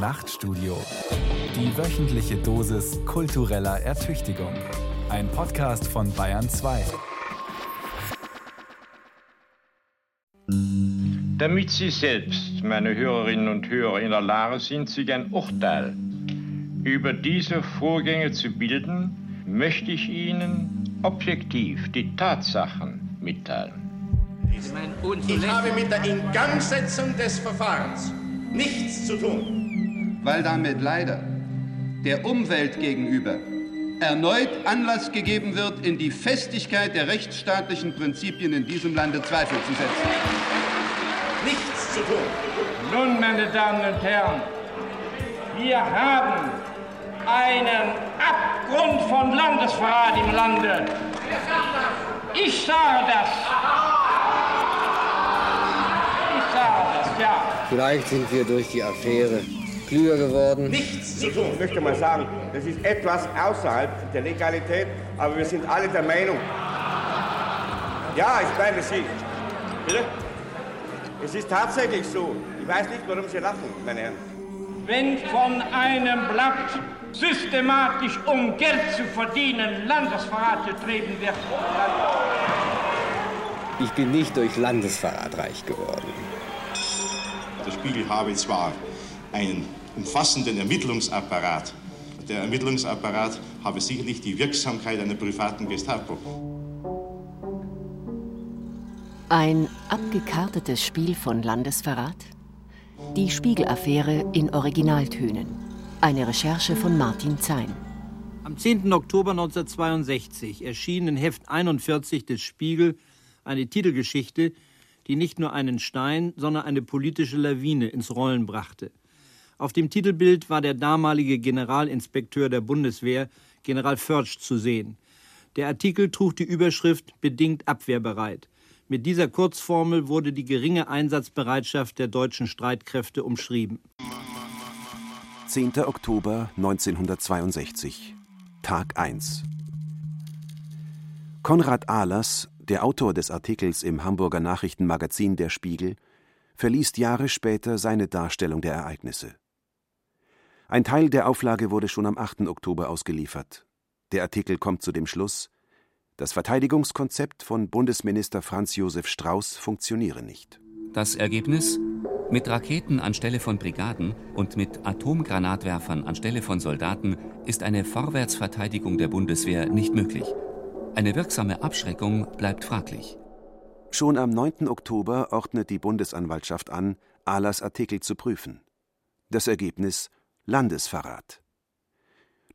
Nachtstudio. Die wöchentliche Dosis kultureller Ertüchtigung. Ein Podcast von Bayern 2. Damit Sie selbst, meine Hörerinnen und Hörer, in der Lage sind, sich ein Urteil über diese Vorgänge zu bilden, möchte ich Ihnen objektiv die Tatsachen mitteilen. Ich habe mit der Ingangsetzung des Verfahrens nichts zu tun. Weil damit leider der Umwelt gegenüber erneut Anlass gegeben wird, in die Festigkeit der rechtsstaatlichen Prinzipien in diesem Lande Zweifel zu setzen. Nichts zu tun. Nun, meine Damen und Herren, wir haben einen Abgrund von Landesverrat im Lande. Ich sage das. Ich sage das, ja. Vielleicht sind wir durch die Affäre klüger geworden. Nichts zu tun. Ich möchte mal sagen, das ist etwas außerhalb der Legalität, aber wir sind alle der Meinung. Ja, ich meine Sie. Bitte? Es ist tatsächlich so. Ich weiß nicht, warum Sie lachen, meine Herren. Wenn von einem Blatt systematisch, um Geld zu verdienen, Landesverrat getrieben wird, dann Ich bin nicht durch Landesverrat reich geworden. Der Spiegel habe zwar einen umfassenden Ermittlungsapparat. Der Ermittlungsapparat habe sicherlich die Wirksamkeit einer privaten Gestapo. Ein abgekartetes Spiel von Landesverrat? Die Spiegel-Affäre in Originaltönen. Eine Recherche von Martin Zein. Am 10. Oktober 1962 erschien in Heft 41 des Spiegel eine Titelgeschichte, die nicht nur einen Stein, sondern eine politische Lawine ins Rollen brachte. Auf dem Titelbild war der damalige Generalinspekteur der Bundeswehr, General Förtsch, zu sehen. Der Artikel trug die Überschrift Bedingt abwehrbereit. Mit dieser Kurzformel wurde die geringe Einsatzbereitschaft der deutschen Streitkräfte umschrieben. 10. Oktober 1962. Tag 1. Konrad Ahlers, der Autor des Artikels im Hamburger Nachrichtenmagazin Der Spiegel, verliest Jahre später seine Darstellung der Ereignisse. Ein Teil der Auflage wurde schon am 8. Oktober ausgeliefert. Der Artikel kommt zu dem Schluss, das Verteidigungskonzept von Bundesminister Franz Josef Strauß funktioniere nicht. Das Ergebnis? Mit Raketen anstelle von Brigaden und mit Atomgranatwerfern anstelle von Soldaten ist eine Vorwärtsverteidigung der Bundeswehr nicht möglich. Eine wirksame Abschreckung bleibt fraglich. Schon am 9. Oktober ordnet die Bundesanwaltschaft an, Ahlers Artikel zu prüfen. Das Ergebnis Landesverrat.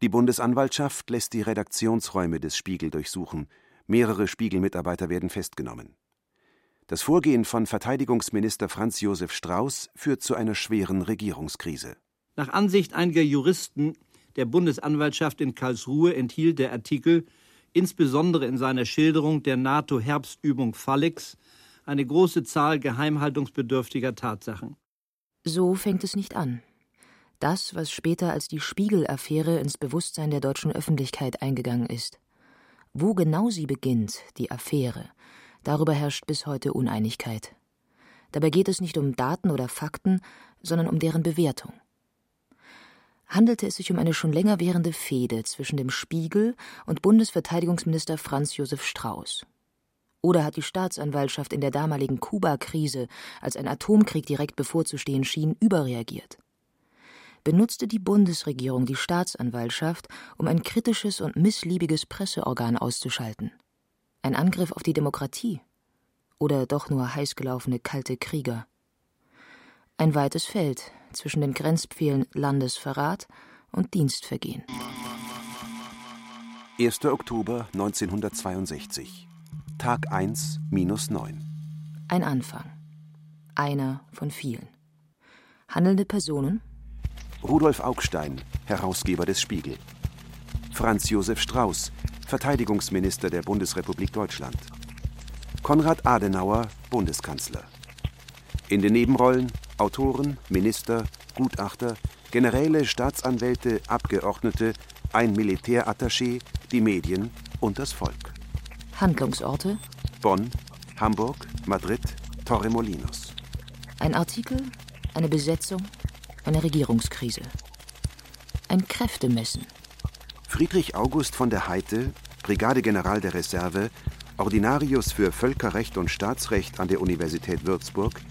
Die Bundesanwaltschaft lässt die Redaktionsräume des Spiegel durchsuchen. Mehrere Spiegelmitarbeiter werden festgenommen. Das Vorgehen von Verteidigungsminister Franz Josef Strauß führt zu einer schweren Regierungskrise. Nach Ansicht einiger Juristen der Bundesanwaltschaft in Karlsruhe enthielt der Artikel, insbesondere in seiner Schilderung der NATO-Herbstübung Phalanx, eine große Zahl geheimhaltungsbedürftiger Tatsachen. So fängt es nicht an. Das, was später als die Spiegel-Affäre ins Bewusstsein der deutschen Öffentlichkeit eingegangen ist. Wo genau sie beginnt, die Affäre, darüber herrscht bis heute Uneinigkeit. Dabei geht es nicht um Daten oder Fakten, sondern um deren Bewertung. Handelte es sich um eine schon länger währende Fehde zwischen dem Spiegel und Bundesverteidigungsminister Franz Josef Strauß? Oder hat die Staatsanwaltschaft in der damaligen Kuba-Krise, als ein Atomkrieg direkt bevorzustehen schien, überreagiert? Benutzte die Bundesregierung die Staatsanwaltschaft, um ein kritisches und missliebiges Presseorgan auszuschalten. Ein Angriff auf die Demokratie? Oder doch nur heißgelaufene kalte Krieger? Ein weites Feld zwischen den Grenzpfählen Landesverrat und Dienstvergehen. 1. Oktober 1962. Tag 1 minus 9. Ein Anfang. Einer von vielen. Handelnde Personen Rudolf Augstein, Herausgeber des Spiegel. Franz Josef Strauß, Verteidigungsminister der Bundesrepublik Deutschland. Konrad Adenauer, Bundeskanzler. In den Nebenrollen Autoren, Minister, Gutachter, Generäle, Staatsanwälte, Abgeordnete, ein Militärattaché, die Medien und das Volk. Handlungsorte Bonn, Hamburg, Madrid, Torremolinos. Ein Artikel, eine Besetzung, eine Regierungskrise. Ein Kräftemessen. Friedrich August von der Heide, Brigadegeneral der Reserve, Ordinarius für Völkerrecht und Staatsrecht an der Universität Würzburg,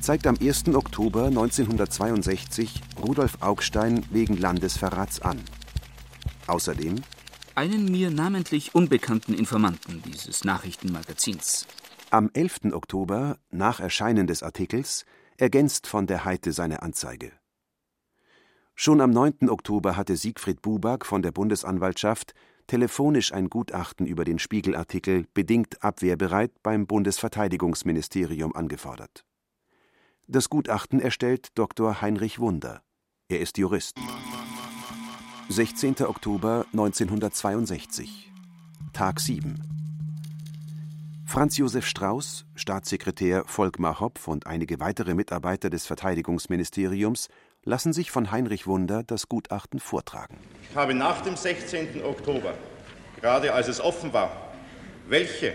zeigt am 1. Oktober 1962 Rudolf Augstein wegen Landesverrats an. Außerdem einen mir namentlich unbekannten Informanten dieses Nachrichtenmagazins. Am 11. Oktober, nach Erscheinen des Artikels, ergänzt von der Heite seine Anzeige. Schon am 9. Oktober hatte Siegfried Buback von der Bundesanwaltschaft telefonisch ein Gutachten über den Spiegelartikel bedingt abwehrbereit beim Bundesverteidigungsministerium angefordert. Das Gutachten erstellt Dr. Heinrich Wunder. Er ist Jurist. 16. Oktober 1962. Tag 7. Franz Josef Strauß, Staatssekretär Volkmar Hopf und einige weitere Mitarbeiter des Verteidigungsministeriums lassen sich von Heinrich Wunder das Gutachten vortragen. Ich habe nach dem 16. Oktober, gerade als es offen war, welche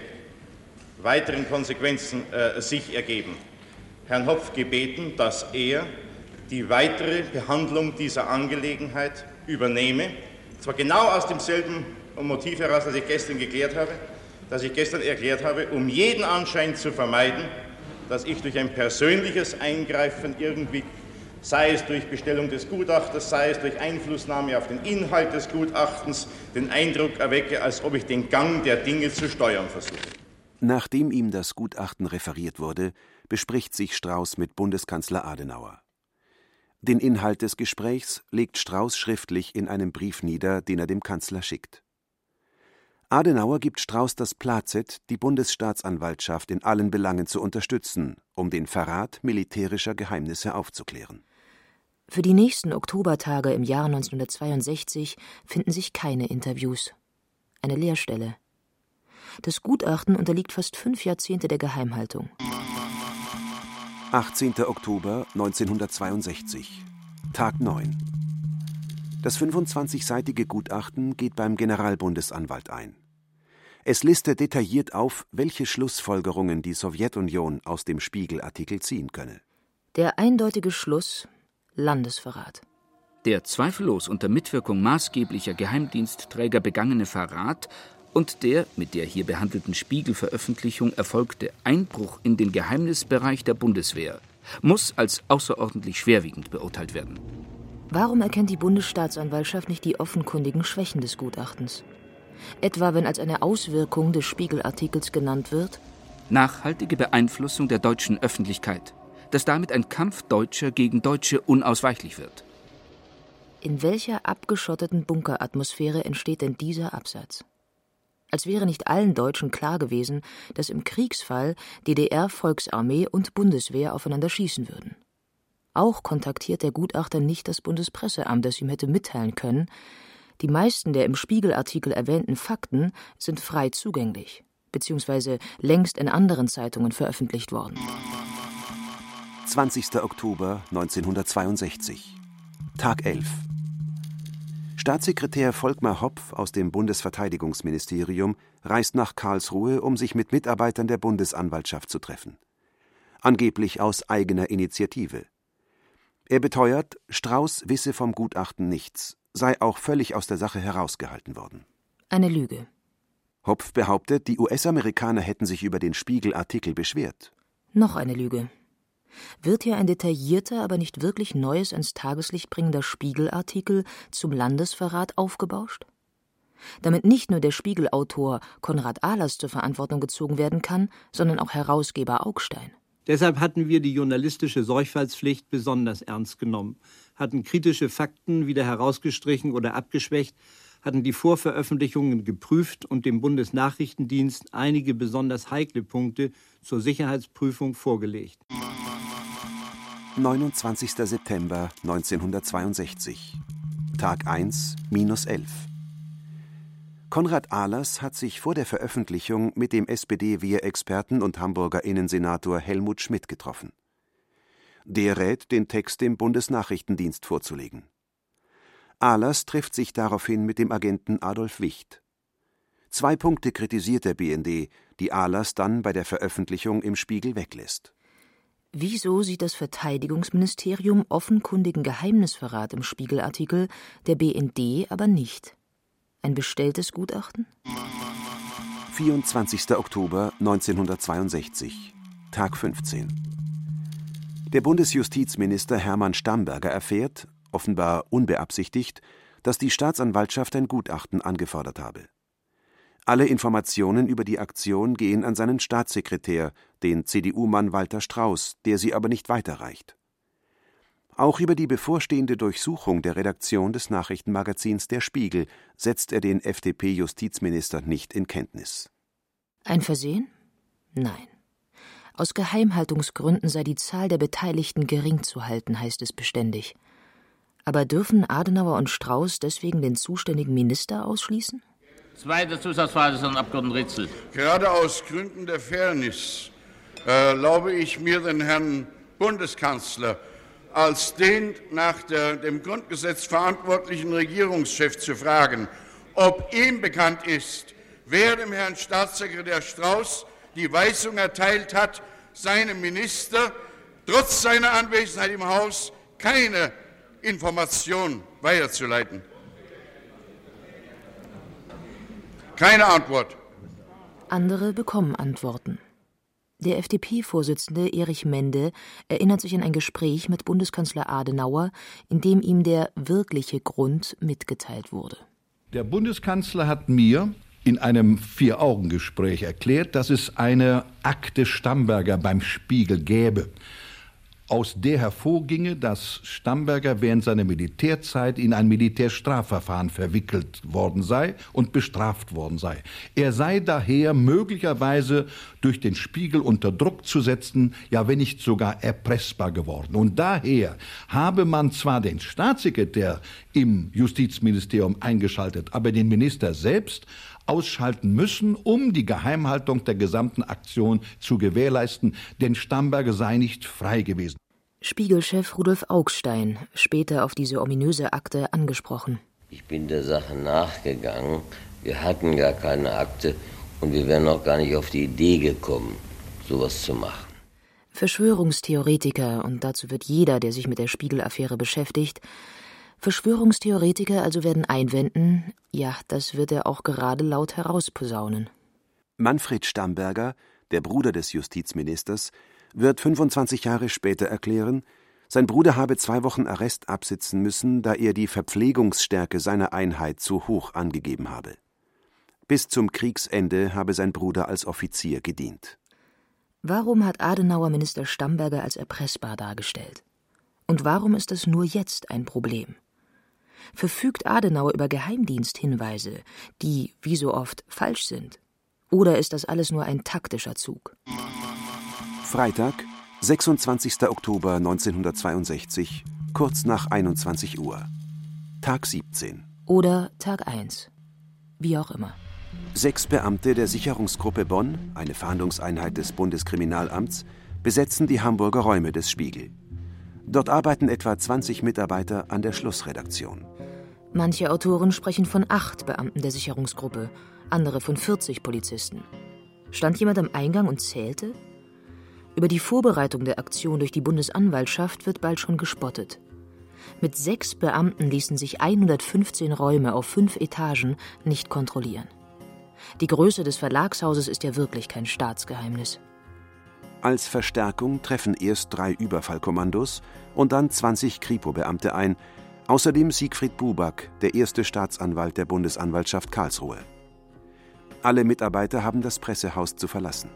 weiteren Konsequenzen äh, sich ergeben, Herrn Hopf gebeten, dass er die weitere Behandlung dieser Angelegenheit übernehme. Zwar genau aus demselben Motiv heraus, das ich gestern geklärt habe, das ich gestern erklärt habe, um jeden Anschein zu vermeiden, dass ich durch ein persönliches Eingreifen irgendwie, sei es durch Bestellung des Gutachters, sei es durch Einflussnahme auf den Inhalt des Gutachtens, den Eindruck erwecke, als ob ich den Gang der Dinge zu steuern versuche. Nachdem ihm das Gutachten referiert wurde, bespricht sich Strauß mit Bundeskanzler Adenauer. Den Inhalt des Gesprächs legt Strauß schriftlich in einem Brief nieder, den er dem Kanzler schickt. Adenauer gibt Strauß das Plazet, die Bundesstaatsanwaltschaft in allen Belangen zu unterstützen, um den Verrat militärischer Geheimnisse aufzuklären. Für die nächsten Oktobertage im Jahr 1962 finden sich keine Interviews. Eine Leerstelle. Das Gutachten unterliegt fast fünf Jahrzehnte der Geheimhaltung. 18. Oktober 1962. Tag 9. Das 25-seitige Gutachten geht beim Generalbundesanwalt ein. Es listet detailliert auf, welche Schlussfolgerungen die Sowjetunion aus dem Spiegelartikel ziehen könne. Der eindeutige Schluss Landesverrat. Der zweifellos unter Mitwirkung maßgeblicher Geheimdienstträger begangene Verrat und der mit der hier behandelten Spiegelveröffentlichung erfolgte Einbruch in den Geheimnisbereich der Bundeswehr muss als außerordentlich schwerwiegend beurteilt werden. Warum erkennt die Bundesstaatsanwaltschaft nicht die offenkundigen Schwächen des Gutachtens? Etwa wenn als eine Auswirkung des Spiegelartikels genannt wird Nachhaltige Beeinflussung der deutschen Öffentlichkeit, dass damit ein Kampf Deutscher gegen Deutsche unausweichlich wird. In welcher abgeschotteten Bunkeratmosphäre entsteht denn dieser Absatz? als wäre nicht allen Deutschen klar gewesen, dass im Kriegsfall DDR-Volksarmee und Bundeswehr aufeinander schießen würden. Auch kontaktiert der Gutachter nicht das Bundespresseamt, das ihm hätte mitteilen können, die meisten der im Spiegelartikel erwähnten Fakten sind frei zugänglich, beziehungsweise längst in anderen Zeitungen veröffentlicht worden. 20. Oktober 1962 Tag 11 Staatssekretär Volkmar Hopf aus dem Bundesverteidigungsministerium reist nach Karlsruhe, um sich mit Mitarbeitern der Bundesanwaltschaft zu treffen. Angeblich aus eigener Initiative. Er beteuert, Strauß wisse vom Gutachten nichts, sei auch völlig aus der Sache herausgehalten worden. Eine Lüge. Hopf behauptet, die US-Amerikaner hätten sich über den Spiegelartikel beschwert. Noch eine Lüge. Wird hier ein detaillierter, aber nicht wirklich neues ans Tageslicht bringender Spiegelartikel zum Landesverrat aufgebauscht? Damit nicht nur der Spiegelautor Konrad Ahlers zur Verantwortung gezogen werden kann, sondern auch Herausgeber Augstein. Deshalb hatten wir die journalistische Sorgfaltspflicht besonders ernst genommen, hatten kritische Fakten wieder herausgestrichen oder abgeschwächt, hatten die Vorveröffentlichungen geprüft und dem Bundesnachrichtendienst einige besonders heikle Punkte zur Sicherheitsprüfung vorgelegt. 29. September 1962. Tag 1, minus 11. Konrad Ahlers hat sich vor der Veröffentlichung mit dem SPD-Wehrexperten und Hamburger Innensenator Helmut Schmidt getroffen. Der rät, den Text dem Bundesnachrichtendienst vorzulegen. Ahlers trifft sich daraufhin mit dem Agenten Adolf Wicht. Zwei Punkte kritisiert der BND, die Ahlers dann bei der Veröffentlichung im Spiegel weglässt. Wieso sieht das Verteidigungsministerium offenkundigen Geheimnisverrat im Spiegelartikel, der BND aber nicht? Ein bestelltes Gutachten? 24. Oktober 1962, Tag 15. Der Bundesjustizminister Hermann Stamberger erfährt, offenbar unbeabsichtigt, dass die Staatsanwaltschaft ein Gutachten angefordert habe. Alle Informationen über die Aktion gehen an seinen Staatssekretär, den CDU-Mann Walter Strauß, der sie aber nicht weiterreicht. Auch über die bevorstehende Durchsuchung der Redaktion des Nachrichtenmagazins Der Spiegel setzt er den FDP-Justizminister nicht in Kenntnis. Ein Versehen? Nein. Aus Geheimhaltungsgründen sei die Zahl der Beteiligten gering zu halten, heißt es beständig. Aber dürfen Adenauer und Strauß deswegen den zuständigen Minister ausschließen? Zweite Zusatzfrage des Herrn Abgeordneten Ritzel. Gerade aus Gründen der Fairness äh, erlaube ich mir, den Herrn Bundeskanzler als den nach der, dem Grundgesetz verantwortlichen Regierungschef zu fragen, ob ihm bekannt ist, wer dem Herrn Staatssekretär Strauß die Weisung erteilt hat, seinem Minister trotz seiner Anwesenheit im Haus keine Information weiterzuleiten. Keine Antwort. Andere bekommen Antworten. Der FDP-Vorsitzende Erich Mende erinnert sich an ein Gespräch mit Bundeskanzler Adenauer, in dem ihm der wirkliche Grund mitgeteilt wurde. Der Bundeskanzler hat mir in einem Vier-Augen-Gespräch erklärt, dass es eine Akte Stamberger beim Spiegel gäbe aus der hervorginge, dass Stamberger während seiner Militärzeit in ein Militärstrafverfahren verwickelt worden sei und bestraft worden sei. Er sei daher möglicherweise durch den Spiegel unter Druck zu setzen, ja wenn nicht sogar erpressbar geworden. Und daher habe man zwar den Staatssekretär im Justizministerium eingeschaltet, aber den Minister selbst ausschalten müssen, um die Geheimhaltung der gesamten Aktion zu gewährleisten, denn Stamberger sei nicht frei gewesen. Spiegelchef Rudolf Augstein, später auf diese ominöse Akte angesprochen. Ich bin der Sache nachgegangen. Wir hatten gar keine Akte und wir wären auch gar nicht auf die Idee gekommen, sowas zu machen. Verschwörungstheoretiker, und dazu wird jeder, der sich mit der Spiegel-Affäre beschäftigt, Verschwörungstheoretiker also werden einwenden, ja, das wird er auch gerade laut herausposaunen. Manfred Stamberger, der Bruder des Justizministers, wird 25 Jahre später erklären, sein Bruder habe zwei Wochen Arrest absitzen müssen, da er die Verpflegungsstärke seiner Einheit zu hoch angegeben habe. Bis zum Kriegsende habe sein Bruder als Offizier gedient. Warum hat Adenauer Minister Stamberger als erpressbar dargestellt? Und warum ist es nur jetzt ein Problem? Verfügt Adenauer über Geheimdiensthinweise, die, wie so oft, falsch sind? Oder ist das alles nur ein taktischer Zug? Freitag, 26. Oktober 1962, kurz nach 21 Uhr. Tag 17. Oder Tag 1. Wie auch immer. Sechs Beamte der Sicherungsgruppe Bonn, eine Fahndungseinheit des Bundeskriminalamts, besetzen die Hamburger Räume des Spiegel. Dort arbeiten etwa 20 Mitarbeiter an der Schlussredaktion. Manche Autoren sprechen von acht Beamten der Sicherungsgruppe, andere von 40 Polizisten. Stand jemand am Eingang und zählte? Über die Vorbereitung der Aktion durch die Bundesanwaltschaft wird bald schon gespottet. Mit sechs Beamten ließen sich 115 Räume auf fünf Etagen nicht kontrollieren. Die Größe des Verlagshauses ist ja wirklich kein Staatsgeheimnis. Als Verstärkung treffen erst drei Überfallkommandos und dann 20 Kripo-Beamte ein, Außerdem Siegfried Buback, der erste Staatsanwalt der Bundesanwaltschaft Karlsruhe. Alle Mitarbeiter haben das Pressehaus zu verlassen.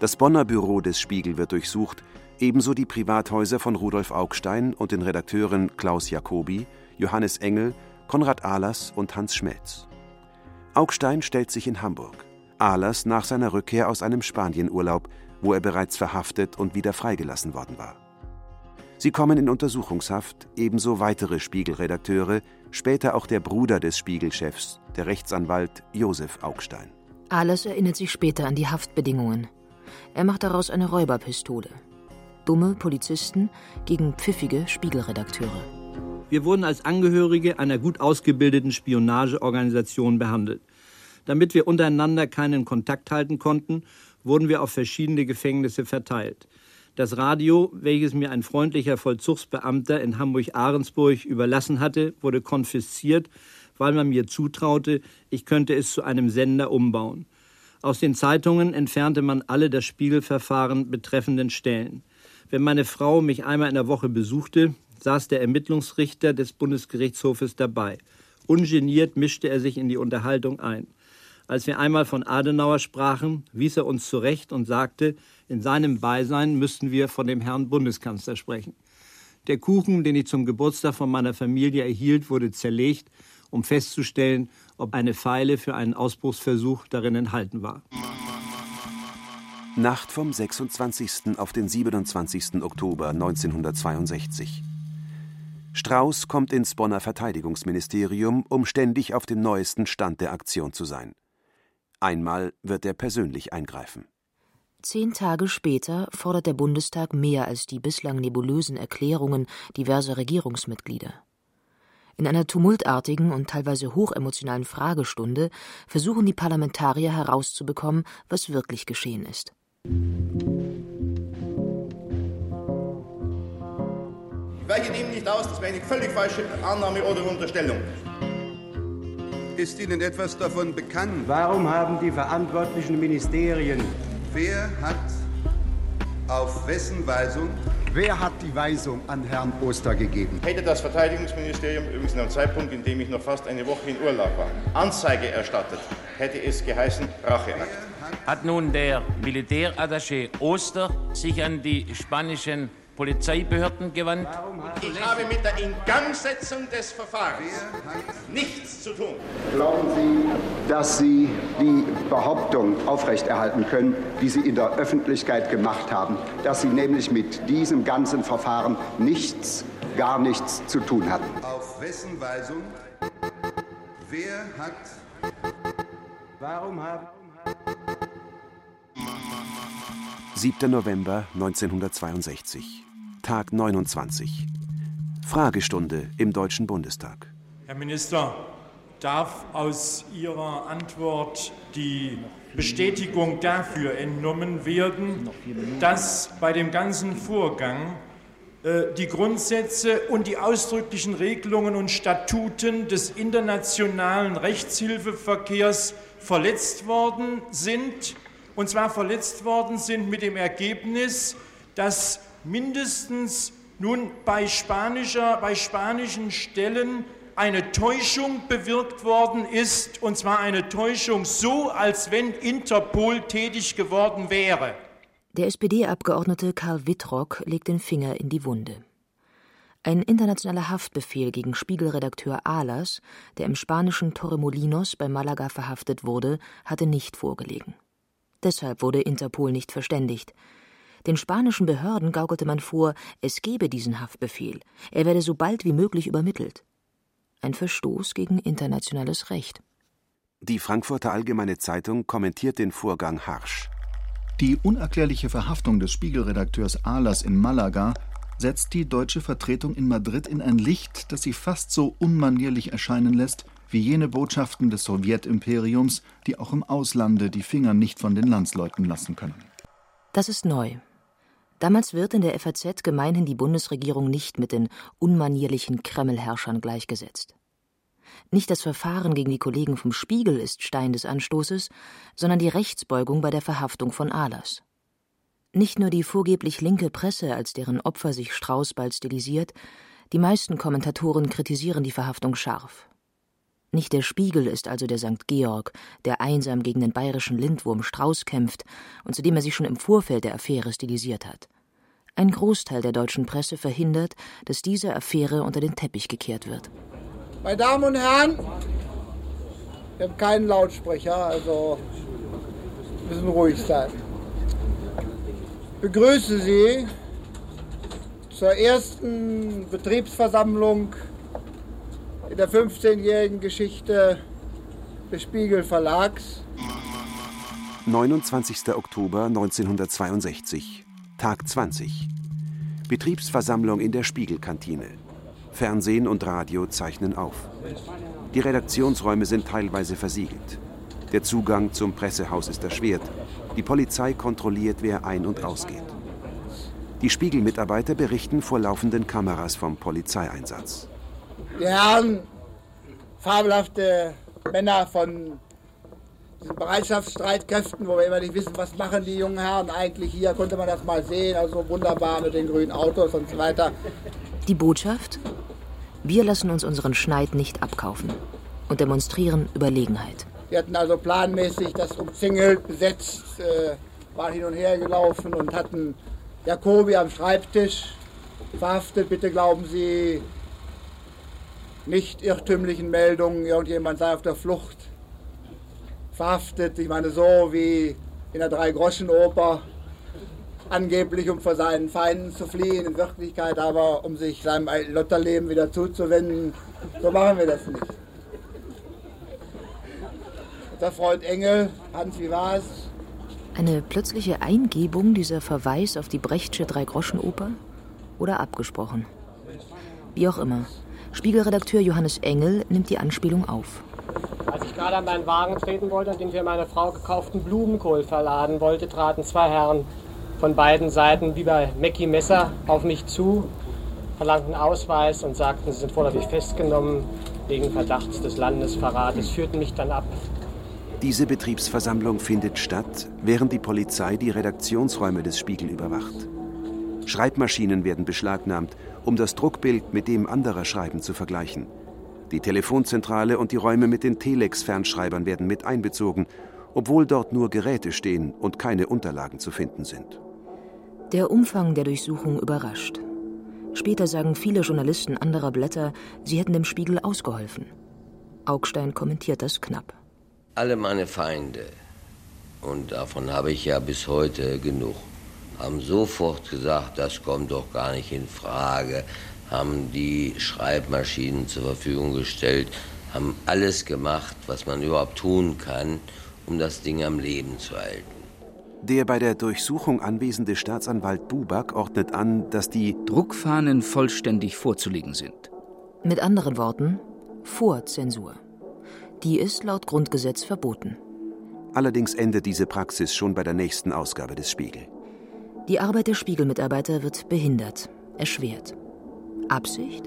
Das Bonner Büro des Spiegel wird durchsucht, ebenso die Privathäuser von Rudolf Augstein und den Redakteuren Klaus Jacobi, Johannes Engel, Konrad Ahlers und Hans Schmelz. Augstein stellt sich in Hamburg, Ahlers nach seiner Rückkehr aus einem Spanienurlaub, wo er bereits verhaftet und wieder freigelassen worden war. Sie kommen in Untersuchungshaft, ebenso weitere Spiegelredakteure, später auch der Bruder des Spiegelchefs, der Rechtsanwalt Josef Augstein. Alles erinnert sich später an die Haftbedingungen. Er macht daraus eine Räuberpistole. Dumme Polizisten gegen pfiffige Spiegelredakteure. Wir wurden als Angehörige einer gut ausgebildeten Spionageorganisation behandelt. Damit wir untereinander keinen Kontakt halten konnten, wurden wir auf verschiedene Gefängnisse verteilt. Das Radio, welches mir ein freundlicher Vollzugsbeamter in Hamburg-Ahrensburg überlassen hatte, wurde konfisziert, weil man mir zutraute, ich könnte es zu einem Sender umbauen. Aus den Zeitungen entfernte man alle das Spiegelverfahren betreffenden Stellen. Wenn meine Frau mich einmal in der Woche besuchte, saß der Ermittlungsrichter des Bundesgerichtshofes dabei. Ungeniert mischte er sich in die Unterhaltung ein. Als wir einmal von Adenauer sprachen, wies er uns zurecht und sagte, in seinem Beisein müssten wir von dem Herrn Bundeskanzler sprechen. Der Kuchen, den ich zum Geburtstag von meiner Familie erhielt, wurde zerlegt, um festzustellen, ob eine Pfeile für einen Ausbruchsversuch darin enthalten war. Nacht vom 26. auf den 27. Oktober 1962. Strauß kommt ins Bonner Verteidigungsministerium, um ständig auf dem neuesten Stand der Aktion zu sein. Einmal wird er persönlich eingreifen. Zehn Tage später fordert der Bundestag mehr als die bislang nebulösen Erklärungen diverser Regierungsmitglieder. In einer tumultartigen und teilweise hochemotionalen Fragestunde versuchen die Parlamentarier herauszubekommen, was wirklich geschehen ist. Ich weiche dem nicht aus, das wäre eine völlig falsche Annahme oder Unterstellung. Ist Ihnen etwas davon bekannt? Warum haben die verantwortlichen Ministerien. Wer hat auf wessen Weisung? Wer hat die Weisung an Herrn Oster gegeben? Hätte das Verteidigungsministerium übrigens in einem Zeitpunkt, in dem ich noch fast eine Woche in Urlaub war, Anzeige erstattet, hätte es geheißen Racheakt. Hat nun der Militärattaché Oster sich an die spanischen Polizeibehörden gewandt? Ich habe mit der Ingangsetzung des Verfahrens nichts zu tun. Glauben Sie, dass Sie die Behauptung aufrechterhalten können, die Sie in der Öffentlichkeit gemacht haben, dass Sie nämlich mit diesem ganzen Verfahren nichts, gar nichts zu tun hatten? Auf wessen Weisung? Wer hat. Warum haben. 7. November 1962. Tag 29. Fragestunde im Deutschen Bundestag. Herr Minister, darf aus Ihrer Antwort die Bestätigung dafür entnommen werden, dass bei dem ganzen Vorgang äh, die Grundsätze und die ausdrücklichen Regelungen und Statuten des internationalen Rechtshilfeverkehrs verletzt worden sind, und zwar verletzt worden sind mit dem Ergebnis, dass mindestens nun bei, spanischer, bei spanischen Stellen eine Täuschung bewirkt worden ist, und zwar eine Täuschung so, als wenn Interpol tätig geworden wäre. Der SPD-Abgeordnete Karl Wittrock legt den Finger in die Wunde. Ein internationaler Haftbefehl gegen Spiegelredakteur Alas, der im spanischen Torremolinos bei Malaga verhaftet wurde, hatte nicht vorgelegen. Deshalb wurde Interpol nicht verständigt. Den spanischen Behörden gaukelte man vor, es gebe diesen Haftbefehl, er werde so bald wie möglich übermittelt. Ein Verstoß gegen internationales Recht. Die Frankfurter Allgemeine Zeitung kommentiert den Vorgang harsch. Die unerklärliche Verhaftung des Spiegelredakteurs Ahlers in Malaga setzt die deutsche Vertretung in Madrid in ein Licht, das sie fast so unmanierlich erscheinen lässt wie jene Botschaften des Sowjetimperiums, die auch im Auslande die Finger nicht von den Landsleuten lassen können. Das ist neu. Damals wird in der FAZ gemeinhin die Bundesregierung nicht mit den unmanierlichen Kremlherrschern gleichgesetzt. Nicht das Verfahren gegen die Kollegen vom Spiegel ist Stein des Anstoßes, sondern die Rechtsbeugung bei der Verhaftung von Ahlers. Nicht nur die vorgeblich linke Presse, als deren Opfer sich Strauß bald stilisiert, die meisten Kommentatoren kritisieren die Verhaftung scharf. Nicht der Spiegel ist also der St. Georg, der einsam gegen den bayerischen Lindwurm Strauß kämpft und zu dem er sich schon im Vorfeld der Affäre stilisiert hat. Ein Großteil der deutschen Presse verhindert, dass diese Affäre unter den Teppich gekehrt wird. Meine Damen und Herren, wir haben keinen Lautsprecher, also müssen ruhig sein. Ich begrüße Sie zur ersten Betriebsversammlung in der 15-jährigen Geschichte des Spiegel Verlags. 29. Oktober 1962, Tag 20. Betriebsversammlung in der Spiegelkantine. Fernsehen und Radio zeichnen auf. Die Redaktionsräume sind teilweise versiegelt. Der Zugang zum Pressehaus ist erschwert. Die Polizei kontrolliert, wer ein- und ausgeht. Die Spiegelmitarbeiter berichten vor laufenden Kameras vom Polizeieinsatz. Die Herren, fabelhafte Männer von diesen Bereitschaftsstreitkräften, wo wir immer nicht wissen, was machen die jungen Herren eigentlich hier, konnte man das mal sehen, also wunderbar mit den grünen Autos und so weiter. Die Botschaft? Wir lassen uns unseren Schneid nicht abkaufen und demonstrieren Überlegenheit. Wir hatten also planmäßig das umzingelt, besetzt, äh, waren hin und her gelaufen und hatten Jacobi am Schreibtisch verhaftet. Bitte glauben Sie nicht irrtümlichen Meldungen, irgendjemand sei auf der Flucht verhaftet. Ich meine, so wie in der Drei-Groschen-Oper, angeblich um vor seinen Feinden zu fliehen, in Wirklichkeit aber um sich seinem Lotterleben wieder zuzuwenden. So machen wir das nicht. Unser Freund Engel, Hans, wie war es? Eine plötzliche Eingebung dieser Verweis auf die Brechtsche Drei-Groschen-Oper? Oder abgesprochen? Wie auch immer. Spiegelredakteur Johannes Engel nimmt die Anspielung auf. Als ich gerade an meinen Wagen treten wollte und den für meine Frau gekauften Blumenkohl verladen wollte, traten zwei Herren von beiden Seiten wie bei Mackie Messer auf mich zu, verlangten Ausweis und sagten, sie sind vorläufig festgenommen wegen Verdachts des Landesverrates, führten mich dann ab. Diese Betriebsversammlung findet statt, während die Polizei die Redaktionsräume des Spiegel überwacht. Schreibmaschinen werden beschlagnahmt, um das Druckbild mit dem anderer Schreiben zu vergleichen. Die Telefonzentrale und die Räume mit den Telex-Fernschreibern werden mit einbezogen, obwohl dort nur Geräte stehen und keine Unterlagen zu finden sind. Der Umfang der Durchsuchung überrascht. Später sagen viele Journalisten anderer Blätter, sie hätten dem Spiegel ausgeholfen. Augstein kommentiert das knapp. Alle meine Feinde, und davon habe ich ja bis heute genug, haben sofort gesagt, das kommt doch gar nicht in Frage, haben die Schreibmaschinen zur Verfügung gestellt, haben alles gemacht, was man überhaupt tun kann, um das Ding am Leben zu halten. Der bei der Durchsuchung anwesende Staatsanwalt Buback ordnet an, dass die Druckfahnen vollständig vorzulegen sind. Mit anderen Worten, vor Zensur. Die ist laut Grundgesetz verboten. Allerdings endet diese Praxis schon bei der nächsten Ausgabe des Spiegel. Die Arbeit der Spiegelmitarbeiter wird behindert, erschwert. Absicht?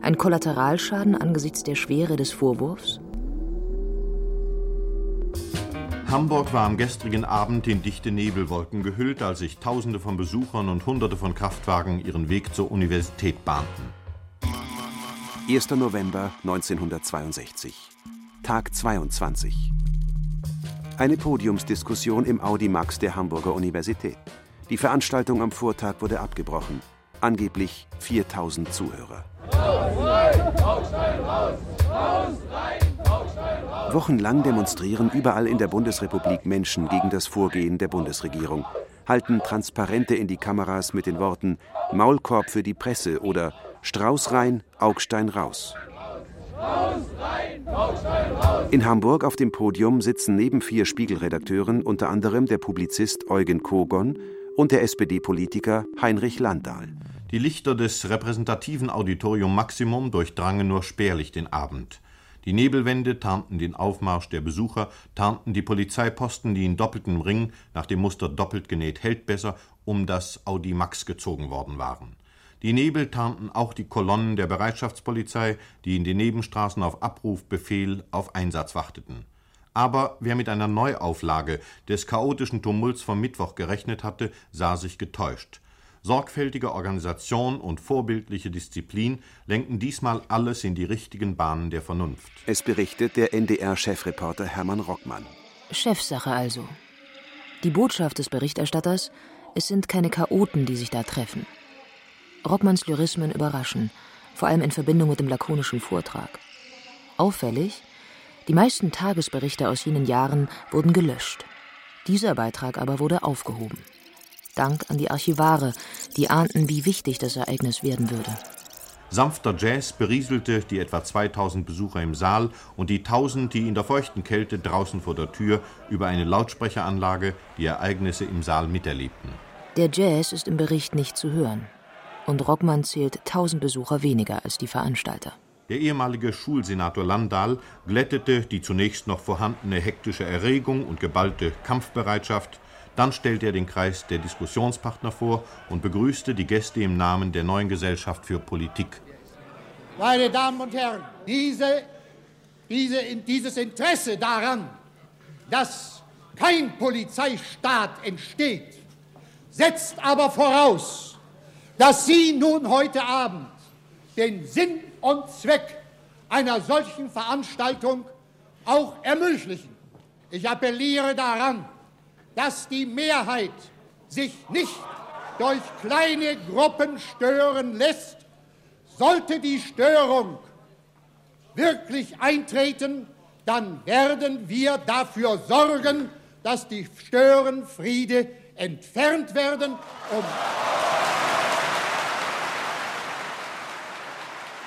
Ein Kollateralschaden angesichts der Schwere des Vorwurfs? Hamburg war am gestrigen Abend in dichte Nebelwolken gehüllt, als sich Tausende von Besuchern und Hunderte von Kraftwagen ihren Weg zur Universität bahnten. 1. November 1962. Tag 22. Eine Podiumsdiskussion im Audimax der Hamburger Universität. Die Veranstaltung am Vortag wurde abgebrochen. Angeblich 4000 Zuhörer. Wochenlang demonstrieren überall in der Bundesrepublik Menschen gegen das Vorgehen der Bundesregierung, halten Transparente in die Kameras mit den Worten Maulkorb für die Presse oder Strauß rein, Augstein raus. In Hamburg auf dem Podium sitzen neben vier Spiegelredakteuren unter anderem der Publizist Eugen Kogon und der SPD-Politiker Heinrich Landahl. Die Lichter des repräsentativen Auditorium Maximum durchdrangen nur spärlich den Abend. Die Nebelwände tarnten den Aufmarsch der Besucher, tarnten die Polizeiposten, die in doppeltem Ring nach dem Muster doppelt genäht hält besser um das Audi Max gezogen worden waren. Die Nebel tarnten auch die Kolonnen der Bereitschaftspolizei, die in den Nebenstraßen auf Abrufbefehl auf Einsatz warteten. Aber wer mit einer Neuauflage des chaotischen Tumults vom Mittwoch gerechnet hatte, sah sich getäuscht. Sorgfältige Organisation und vorbildliche Disziplin lenken diesmal alles in die richtigen Bahnen der Vernunft. Es berichtet der NDR-Chefreporter Hermann Rockmann. Chefsache also. Die Botschaft des Berichterstatters: Es sind keine Chaoten, die sich da treffen. Rockmanns Lyrismen überraschen, vor allem in Verbindung mit dem lakonischen Vortrag. Auffällig: die meisten Tagesberichte aus jenen Jahren wurden gelöscht. Dieser Beitrag aber wurde aufgehoben. Dank an die Archivare, die ahnten, wie wichtig das Ereignis werden würde. Sanfter Jazz berieselte die etwa 2000 Besucher im Saal und die 1000, die in der feuchten Kälte draußen vor der Tür über eine Lautsprecheranlage die Ereignisse im Saal miterlebten. Der Jazz ist im Bericht nicht zu hören. Und Rockmann zählt 1000 Besucher weniger als die Veranstalter. Der ehemalige Schulsenator Landahl glättete die zunächst noch vorhandene hektische Erregung und geballte Kampfbereitschaft Dann stellte er den Kreis der Diskussionspartner vor und begrüßte die Gäste im Namen der neuen Gesellschaft für Politik. Meine Damen und Herren, diese, diese, dieses Interesse daran, dass kein Polizeistaat entsteht, setzt aber voraus, dass Sie nun heute Abend den Sinn und Zweck einer solchen Veranstaltung auch ermöglichen. Ich appelliere daran, dass die Mehrheit sich nicht durch kleine Gruppen stören lässt. Sollte die Störung wirklich eintreten, dann werden wir dafür sorgen, dass die Störenfriede entfernt werden. Um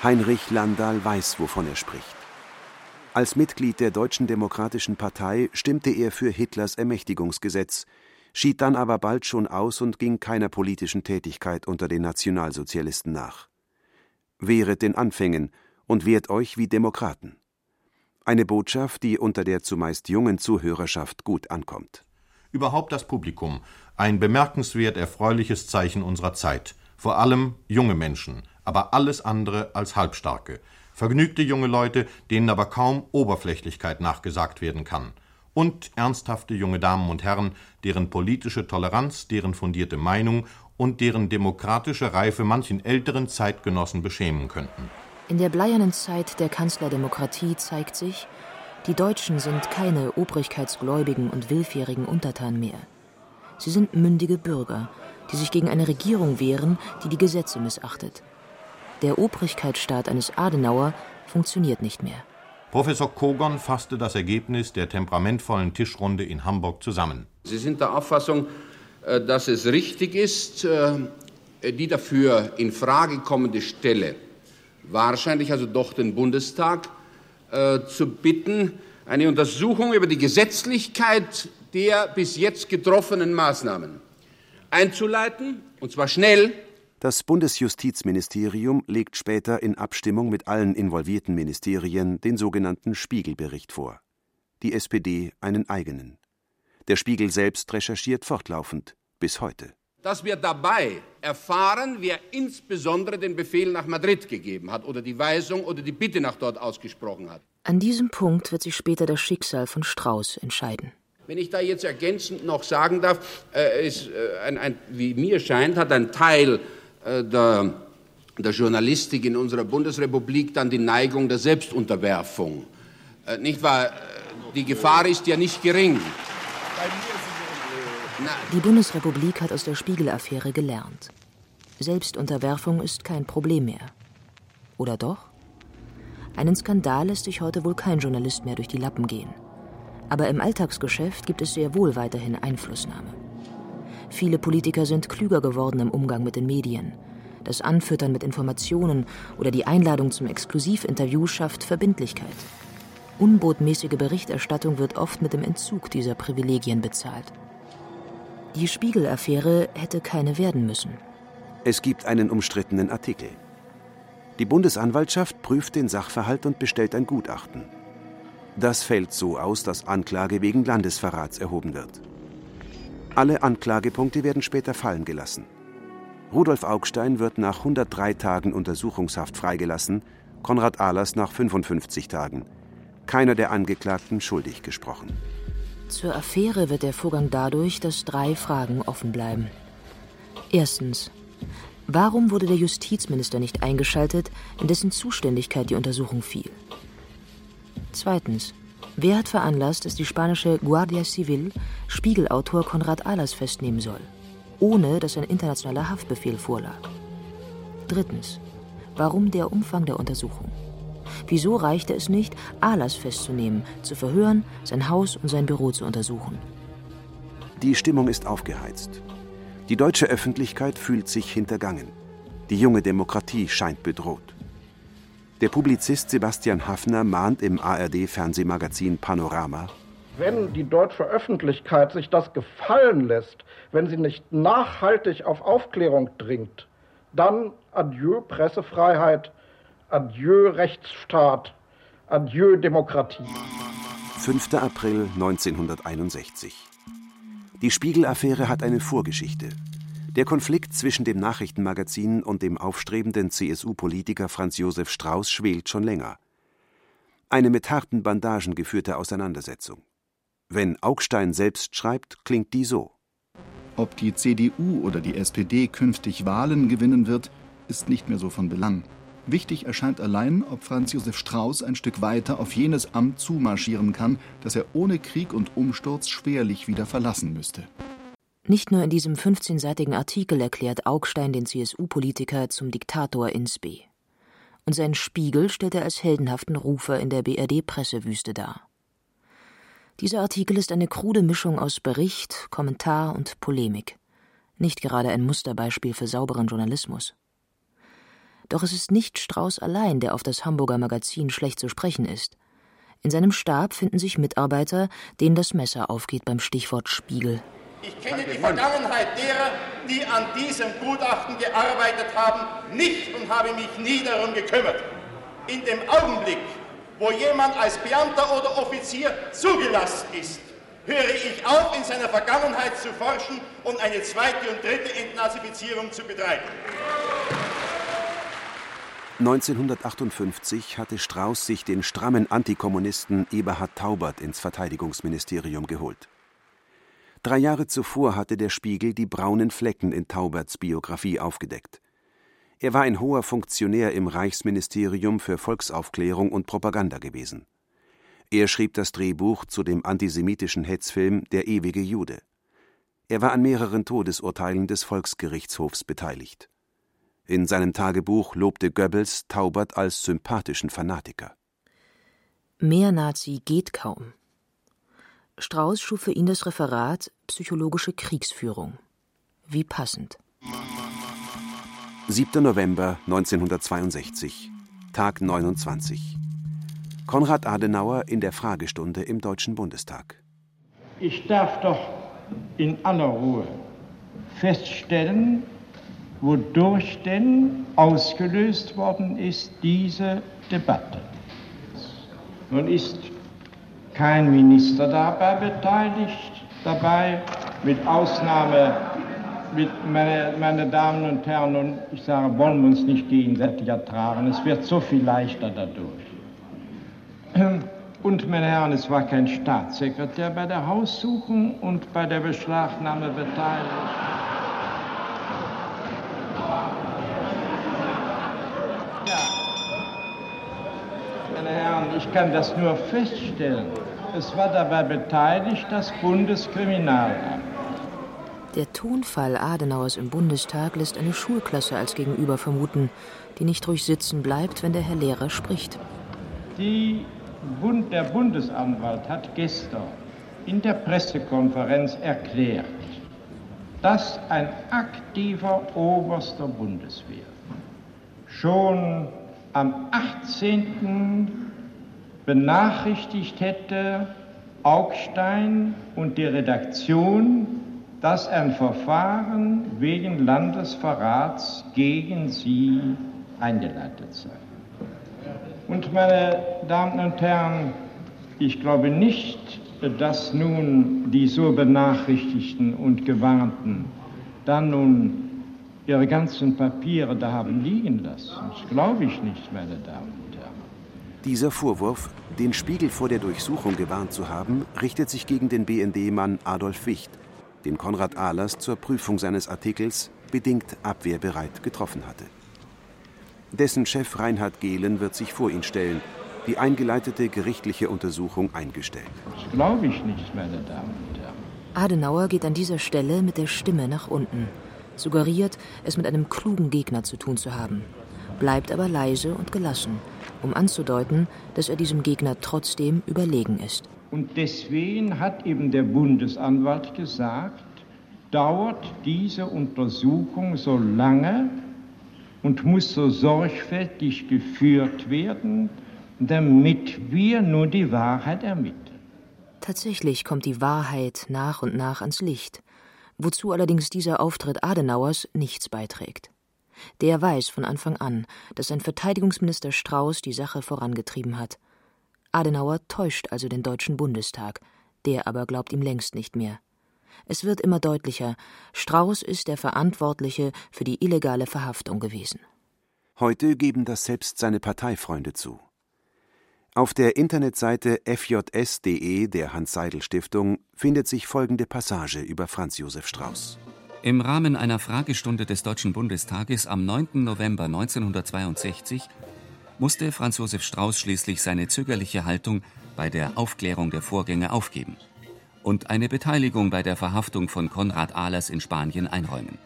Heinrich Landal weiß, wovon er spricht. Als Mitglied der Deutschen Demokratischen Partei stimmte er für Hitlers Ermächtigungsgesetz, schied dann aber bald schon aus und ging keiner politischen Tätigkeit unter den Nationalsozialisten nach. Wehret den Anfängen und wehrt euch wie Demokraten. Eine Botschaft, die unter der zumeist jungen Zuhörerschaft gut ankommt. Überhaupt das Publikum, ein bemerkenswert erfreuliches Zeichen unserer Zeit, vor allem junge Menschen, aber alles andere als Halbstarke, vergnügte junge Leute, denen aber kaum Oberflächlichkeit nachgesagt werden kann, und ernsthafte junge Damen und Herren, deren politische Toleranz, deren fundierte Meinung und deren demokratische Reife manchen älteren Zeitgenossen beschämen könnten. In der bleiernen Zeit der Kanzlerdemokratie zeigt sich, die Deutschen sind keine obrigkeitsgläubigen und willfährigen Untertanen mehr. Sie sind mündige Bürger, die sich gegen eine Regierung wehren, die die Gesetze missachtet. Der Obrigkeitsstaat eines Adenauer funktioniert nicht mehr. Professor Kogon fasste das Ergebnis der temperamentvollen Tischrunde in Hamburg zusammen. Sie sind der Auffassung, äh, dass es richtig ist, äh, die dafür in Frage kommende Stelle, wahrscheinlich also doch den Bundestag, äh, zu bitten, eine Untersuchung über die Gesetzlichkeit der bis jetzt getroffenen Maßnahmen einzuleiten, und zwar schnell das Bundesjustizministerium legt später in Abstimmung mit allen involvierten Ministerien den sogenannten Spiegelbericht vor. Die SPD einen eigenen. Der Spiegel selbst recherchiert fortlaufend bis heute. Dass wir dabei erfahren, wer insbesondere den Befehl nach Madrid gegeben hat oder die Weisung oder die Bitte nach dort ausgesprochen hat. An diesem Punkt wird sich später das Schicksal von Strauß entscheiden. Wenn ich da jetzt ergänzend noch sagen darf, äh, ist, äh, ein, ein, wie mir scheint, hat ein Teil äh, der, der Journalistik in unserer Bundesrepublik dann die Neigung der Selbstunterwerfung. Äh, nicht wahr? Äh, die Gefahr ist ja nicht gering. Die Bundesrepublik hat aus der Spiegel-Affäre gelernt. Selbstunterwerfung ist kein Problem mehr. Oder doch? Einen Skandal lässt sich heute wohl kein Journalist mehr durch die Lappen gehen. Aber im Alltagsgeschäft gibt es sehr wohl weiterhin Einflussnahme. Viele Politiker sind klüger geworden im Umgang mit den Medien. Das Anfüttern mit Informationen oder die Einladung zum Exklusivinterview schafft Verbindlichkeit. Unbotmäßige Berichterstattung wird oft mit dem Entzug dieser Privilegien bezahlt. Die Spiegel-Affäre hätte keine werden müssen. Es gibt einen umstrittenen Artikel. Die Bundesanwaltschaft prüft den Sachverhalt und bestellt ein Gutachten. Das fällt so aus, dass Anklage wegen Landesverrats erhoben wird. Alle Anklagepunkte werden später fallen gelassen. Rudolf Augstein wird nach 103 Tagen Untersuchungshaft freigelassen, Konrad Ahlers nach 55 Tagen. Keiner der Angeklagten schuldig gesprochen. Zur Affäre wird der Vorgang dadurch, dass drei Fragen offen bleiben. Erstens. Warum wurde der Justizminister nicht eingeschaltet, in dessen Zuständigkeit die Untersuchung fiel? Zweitens. Wer hat veranlasst, dass die spanische Guardia Civil Spiegelautor Konrad Ahlers festnehmen soll, ohne dass ein internationaler Haftbefehl vorlag? Drittens. Warum der Umfang der Untersuchung? Wieso reichte es nicht, Ahlers festzunehmen, zu verhören, sein Haus und sein Büro zu untersuchen? Die Stimmung ist aufgeheizt. Die deutsche Öffentlichkeit fühlt sich hintergangen. Die junge Demokratie scheint bedroht. Der Publizist Sebastian Hafner mahnt im ARD-Fernsehmagazin Panorama. Wenn die deutsche Öffentlichkeit sich das gefallen lässt, wenn sie nicht nachhaltig auf Aufklärung dringt, dann adieu Pressefreiheit, adieu Rechtsstaat, adieu Demokratie. 5. April 1961. Die Spiegel-Affäre hat eine Vorgeschichte. Der Konflikt zwischen dem Nachrichtenmagazin und dem aufstrebenden CSU-Politiker Franz Josef Strauß schwelt schon länger. Eine mit harten Bandagen geführte Auseinandersetzung. Wenn Augstein selbst schreibt, klingt die so. Ob die CDU oder die SPD künftig Wahlen gewinnen wird, ist nicht mehr so von Belang. Wichtig erscheint allein, ob Franz Josef Strauß ein Stück weiter auf jenes Amt zumarschieren kann, das er ohne Krieg und Umsturz schwerlich wieder verlassen müsste. Nicht nur in diesem 15-seitigen Artikel erklärt Augstein den CSU-Politiker zum Diktator in Spe. Und seinen Spiegel stellt er als heldenhaften Rufer in der BRD-Pressewüste dar. Dieser Artikel ist eine krude Mischung aus Bericht, Kommentar und Polemik. Nicht gerade ein Musterbeispiel für sauberen Journalismus. Doch es ist nicht Strauß allein, der auf das Hamburger Magazin schlecht zu sprechen ist. In seinem Stab finden sich Mitarbeiter, denen das Messer aufgeht beim Stichwort Spiegel. Ich kenne die Vergangenheit derer, die an diesem Gutachten gearbeitet haben, nicht und habe mich nie darum gekümmert. In dem Augenblick, wo jemand als Beamter oder Offizier zugelassen ist, höre ich auf, in seiner Vergangenheit zu forschen und eine zweite und dritte Entnazifizierung zu betreiben. 1958 hatte Strauß sich den strammen Antikommunisten Eberhard Taubert ins Verteidigungsministerium geholt. Drei Jahre zuvor hatte der Spiegel die braunen Flecken in Tauberts Biografie aufgedeckt. Er war ein hoher Funktionär im Reichsministerium für Volksaufklärung und Propaganda gewesen. Er schrieb das Drehbuch zu dem antisemitischen Hetzfilm Der ewige Jude. Er war an mehreren Todesurteilen des Volksgerichtshofs beteiligt. In seinem Tagebuch lobte Goebbels Taubert als sympathischen Fanatiker. Mehr Nazi geht kaum. Strauß schuf für ihn das Referat Psychologische Kriegsführung. Wie passend. 7. November 1962, Tag 29. Konrad Adenauer in der Fragestunde im Deutschen Bundestag. Ich darf doch in aller Ruhe feststellen, wodurch denn ausgelöst worden ist diese Debatte. Nun ist kein Minister dabei beteiligt, dabei, mit Ausnahme, mit meine, meine Damen und Herren, und ich sage, wollen wir uns nicht gegenseitig ertragen, es wird so viel leichter dadurch. Und, meine Herren, es war kein Staatssekretär bei der Haussuchung und bei der Beschlagnahme beteiligt. Ja. Meine Herren, ich kann das nur feststellen. Es war dabei beteiligt das Bundeskriminalamt. Der Tonfall Adenauers im Bundestag lässt eine Schulklasse als Gegenüber vermuten, die nicht ruhig sitzen bleibt, wenn der Herr Lehrer spricht. Bund, der Bundesanwalt hat gestern in der Pressekonferenz erklärt, dass ein aktiver oberster Bundeswehr schon am 18 benachrichtigt hätte Augstein und die Redaktion, dass ein Verfahren wegen Landesverrats gegen sie eingeleitet sei. Und meine Damen und Herren, ich glaube nicht, dass nun die so benachrichtigten und gewarnten dann nun ihre ganzen Papiere da haben liegen lassen. Das glaube ich nicht, meine Damen. Dieser Vorwurf, den Spiegel vor der Durchsuchung gewarnt zu haben, richtet sich gegen den BND-Mann Adolf Wicht, den Konrad Ahlers zur Prüfung seines Artikels bedingt abwehrbereit getroffen hatte. Dessen Chef Reinhard Gehlen wird sich vor ihn stellen, die eingeleitete gerichtliche Untersuchung eingestellt. Das glaube ich nicht, meine Damen und Herren. Adenauer geht an dieser Stelle mit der Stimme nach unten, suggeriert, es mit einem klugen Gegner zu tun zu haben, bleibt aber leise und gelassen, um anzudeuten, dass er diesem Gegner trotzdem überlegen ist. Und deswegen hat eben der Bundesanwalt gesagt, dauert diese Untersuchung so lange und muss so sorgfältig geführt werden, damit wir nur die Wahrheit ermitteln. Tatsächlich kommt die Wahrheit nach und nach ans Licht, wozu allerdings dieser Auftritt Adenauers nichts beiträgt. Der weiß von Anfang an, dass sein Verteidigungsminister Strauß die Sache vorangetrieben hat. Adenauer täuscht also den Deutschen Bundestag, der aber glaubt ihm längst nicht mehr. Es wird immer deutlicher, Strauß ist der Verantwortliche für die illegale Verhaftung gewesen. Heute geben das selbst seine Parteifreunde zu. Auf der Internetseite fjs.de der Hans-Seidel-Stiftung findet sich folgende Passage über Franz Josef Strauß. Im Rahmen einer Fragestunde des Deutschen Bundestages am 9. November 1962 musste Franz Josef Strauß schließlich seine zögerliche Haltung bei der Aufklärung der Vorgänge aufgeben und eine Beteiligung bei der Verhaftung von Konrad Ahlers in Spanien einräumen.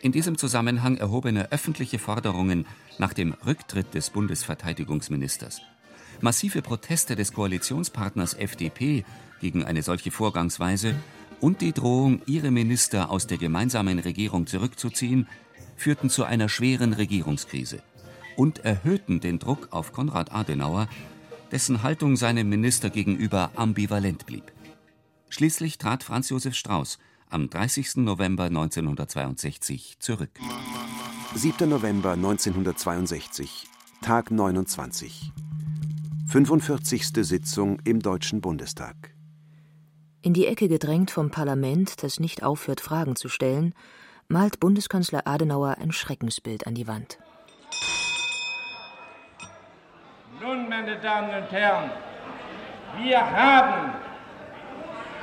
In diesem Zusammenhang erhobene öffentliche Forderungen nach dem Rücktritt des Bundesverteidigungsministers, massive Proteste des Koalitionspartners FDP gegen eine solche Vorgangsweise und die Drohung, ihre Minister aus der gemeinsamen Regierung zurückzuziehen, führten zu einer schweren Regierungskrise und erhöhten den Druck auf Konrad Adenauer, dessen Haltung seinem Minister gegenüber ambivalent blieb. Schließlich trat Franz Josef Strauß am 30. November 1962 zurück. 7. November 1962, Tag 29. 45. Sitzung im Deutschen Bundestag. In die Ecke gedrängt vom Parlament, das nicht aufhört, Fragen zu stellen, malt Bundeskanzler Adenauer ein Schreckensbild an die Wand. Nun, meine Damen und Herren, wir haben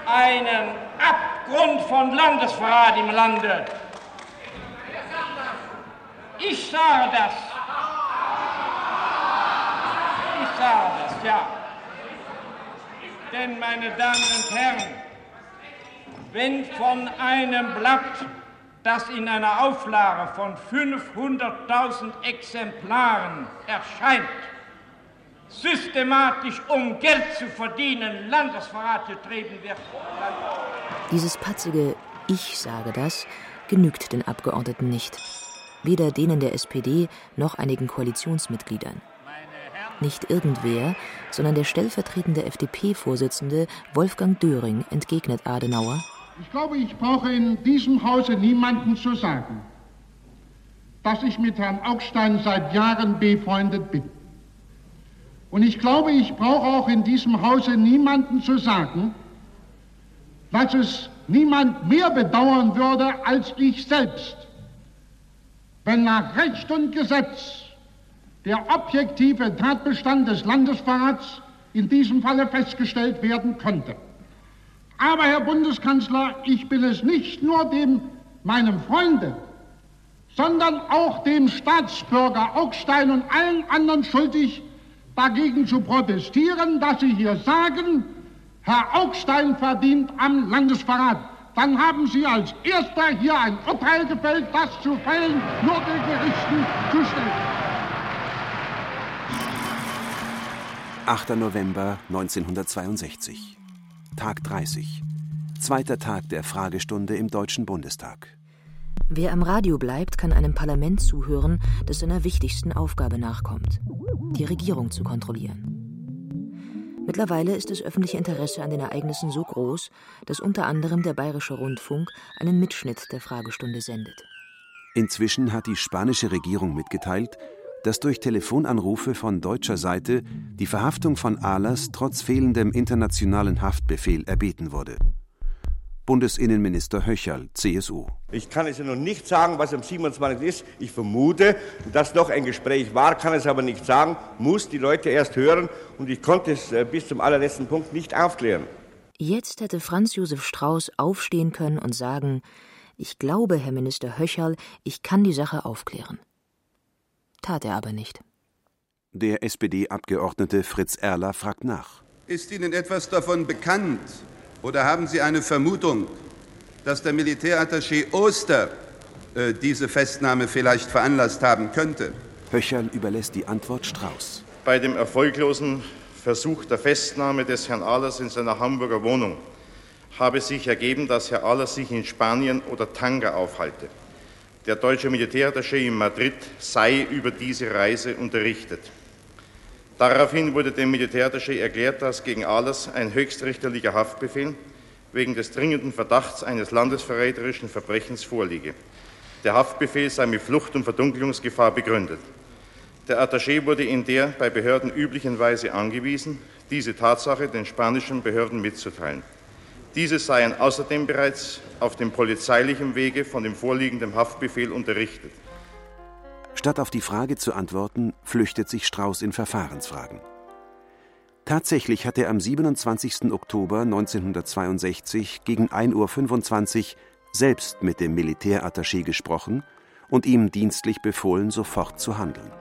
einen Abgrund von Landesverrat im Lande. Ich sage das. Ich sage das, ja. Denn, meine Damen und Herren, wenn von einem Blatt, das in einer Auflage von 500.000 Exemplaren erscheint, systematisch, um Geld zu verdienen, Landesverrat getrieben wird. Dieses patzige Ich sage das genügt den Abgeordneten nicht. Weder denen der SPD noch einigen Koalitionsmitgliedern. Nicht irgendwer, sondern der stellvertretende FDP-Vorsitzende Wolfgang Döring entgegnet Adenauer. Ich glaube, ich brauche in diesem Hause niemanden zu sagen, dass ich mit Herrn Augstein seit Jahren befreundet bin. Und ich glaube, ich brauche auch in diesem Hause niemanden zu sagen, dass es niemand mehr bedauern würde als ich selbst, wenn nach Recht und Gesetz der objektive Tatbestand des Landesverrats in diesem Falle festgestellt werden konnte. Aber, Herr Bundeskanzler, ich bin es nicht nur dem, meinem Freunde, sondern auch dem Staatsbürger Augstein und allen anderen schuldig, dagegen zu protestieren, dass Sie hier sagen, Herr Augstein verdient am Landesverrat. Dann haben Sie als Erster hier ein Urteil gefällt, das zu fällen nur den Gerichten zusteht. 8. November 1962. Tag 30. Zweiter Tag der Fragestunde im Deutschen Bundestag. Wer am Radio bleibt, kann einem Parlament zuhören, das seiner wichtigsten Aufgabe nachkommt, die Regierung zu kontrollieren. Mittlerweile ist das öffentliche Interesse an den Ereignissen so groß, dass unter anderem der Bayerische Rundfunk einen Mitschnitt der Fragestunde sendet. Inzwischen hat die spanische Regierung mitgeteilt, dass durch Telefonanrufe von deutscher Seite die Verhaftung von Ahlers trotz fehlendem internationalen Haftbefehl erbeten wurde. Bundesinnenminister Höcherl, CSU. Ich kann es ja noch nicht sagen, was am 27. ist. Ich vermute, dass noch ein Gespräch war, kann es aber nicht sagen, muss die Leute erst hören und ich konnte es äh, bis zum allerletzten Punkt nicht aufklären. Jetzt hätte Franz Josef Strauß aufstehen können und sagen: Ich glaube, Herr Minister Höcherl, ich kann die Sache aufklären. Tat er aber nicht. Der SPD-Abgeordnete Fritz Erler fragt nach. Ist Ihnen etwas davon bekannt, oder haben Sie eine Vermutung, dass der Militärattaché Oster äh, diese Festnahme vielleicht veranlasst haben könnte? Höcherl überlässt die Antwort Strauß. Bei dem erfolglosen Versuch der Festnahme des Herrn Ahlers in seiner Hamburger Wohnung habe sich ergeben, dass Herr Ahlers sich in Spanien oder Tanga aufhalte. Der deutsche Militärattaché in Madrid sei über diese Reise unterrichtet. Daraufhin wurde dem Militärattaché erklärt, dass gegen Ahlers ein höchstrichterlicher Haftbefehl wegen des dringenden Verdachts eines landesverräterischen Verbrechens vorliege. Der Haftbefehl sei mit Flucht- und Verdunkelungsgefahr begründet. Der Attaché wurde in der bei Behörden üblichen Weise angewiesen, diese Tatsache den spanischen Behörden mitzuteilen. Diese seien außerdem bereits auf dem polizeilichen Wege von dem vorliegenden Haftbefehl unterrichtet. Statt auf die Frage zu antworten, flüchtet sich Strauß in Verfahrensfragen. Tatsächlich hat er am 27. Oktober 1962 gegen 1.25 Uhr selbst mit dem Militärattaché gesprochen und ihm dienstlich befohlen, sofort zu handeln.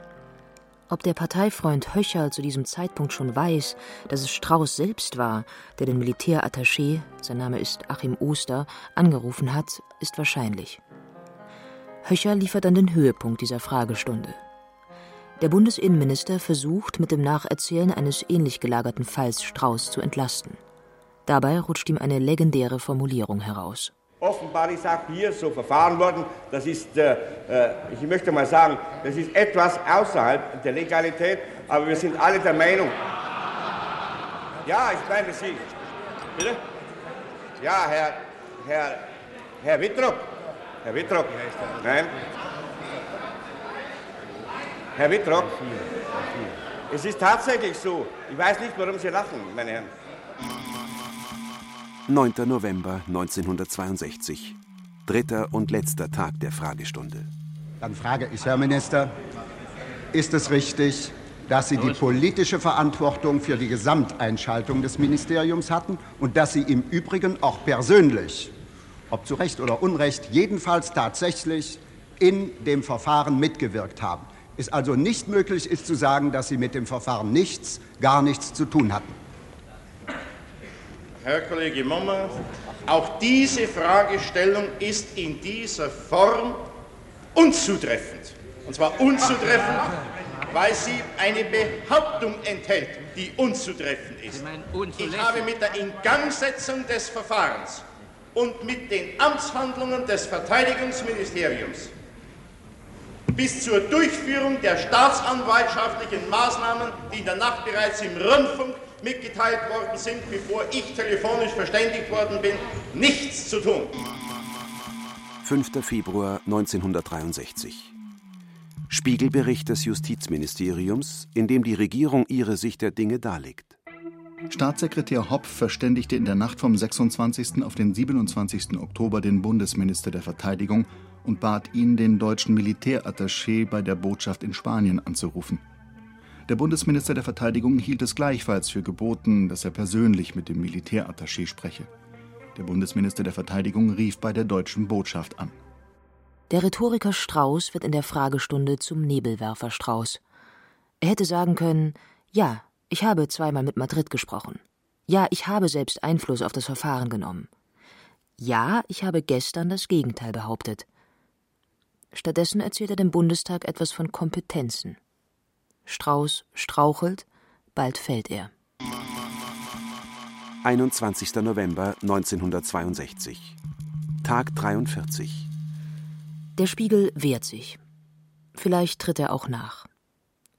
Ob der Parteifreund Höcher zu diesem Zeitpunkt schon weiß, dass es Strauß selbst war, der den Militärattaché, sein Name ist Achim Oster, angerufen hat, ist wahrscheinlich. Höcher liefert dann den Höhepunkt dieser Fragestunde. Der Bundesinnenminister versucht, mit dem Nacherzählen eines ähnlich gelagerten Falls Strauß zu entlasten. Dabei rutscht ihm eine legendäre Formulierung heraus offenbar ist auch hier so verfahren worden. Das ist, äh, äh, ich möchte mal sagen, das ist etwas außerhalb der Legalität, aber wir sind alle der Meinung. Ja, ich meine Sie. Bitte? Ja, Herr, Herr, Herr Wittrock. Herr Wittrock. Nein. Herr Wittrock. Es ist tatsächlich so. Ich weiß nicht, warum Sie lachen, meine Herren. 9. November 1962. Dritter und letzter Tag der Fragestunde. Dann frage ich, Herr Minister, ist es richtig, dass Sie die politische Verantwortung für die Gesamteinschaltung des Ministeriums hatten und dass Sie im Übrigen auch persönlich, ob zu Recht oder Unrecht, jedenfalls tatsächlich in dem Verfahren mitgewirkt haben. Es also nicht möglich ist zu sagen, dass Sie mit dem Verfahren nichts, gar nichts zu tun hatten. Herr Kollege Mommer, auch diese Fragestellung ist in dieser Form unzutreffend. Und zwar unzutreffend, weil sie eine Behauptung enthält, die unzutreffend ist. Ich habe mit der Ingangsetzung des Verfahrens und mit den Amtshandlungen des Verteidigungsministeriums bis zur Durchführung der staatsanwaltschaftlichen Maßnahmen, die in der Nacht bereits im Rundfunk mitgeteilt worden sind, bevor ich telefonisch verständigt worden bin, nichts zu tun. 5. Februar 1963. Spiegelbericht des Justizministeriums, in dem die Regierung ihre Sicht der Dinge darlegt. Staatssekretär Hopp verständigte in der Nacht vom 26. auf den 27. Oktober den Bundesminister der Verteidigung und bat ihn, den deutschen Militärattaché bei der Botschaft in Spanien anzurufen. Der Bundesminister der Verteidigung hielt es gleichfalls für geboten, dass er persönlich mit dem Militärattaché spreche. Der Bundesminister der Verteidigung rief bei der deutschen Botschaft an. Der Rhetoriker Strauß wird in der Fragestunde zum Nebelwerfer Strauß. Er hätte sagen können: Ja, ich habe zweimal mit Madrid gesprochen. Ja, ich habe selbst Einfluss auf das Verfahren genommen. Ja, ich habe gestern das Gegenteil behauptet. Stattdessen erzählt er dem Bundestag etwas von Kompetenzen. Strauß strauchelt, bald fällt er. 21. November 1962. Tag 43. Der Spiegel wehrt sich. Vielleicht tritt er auch nach.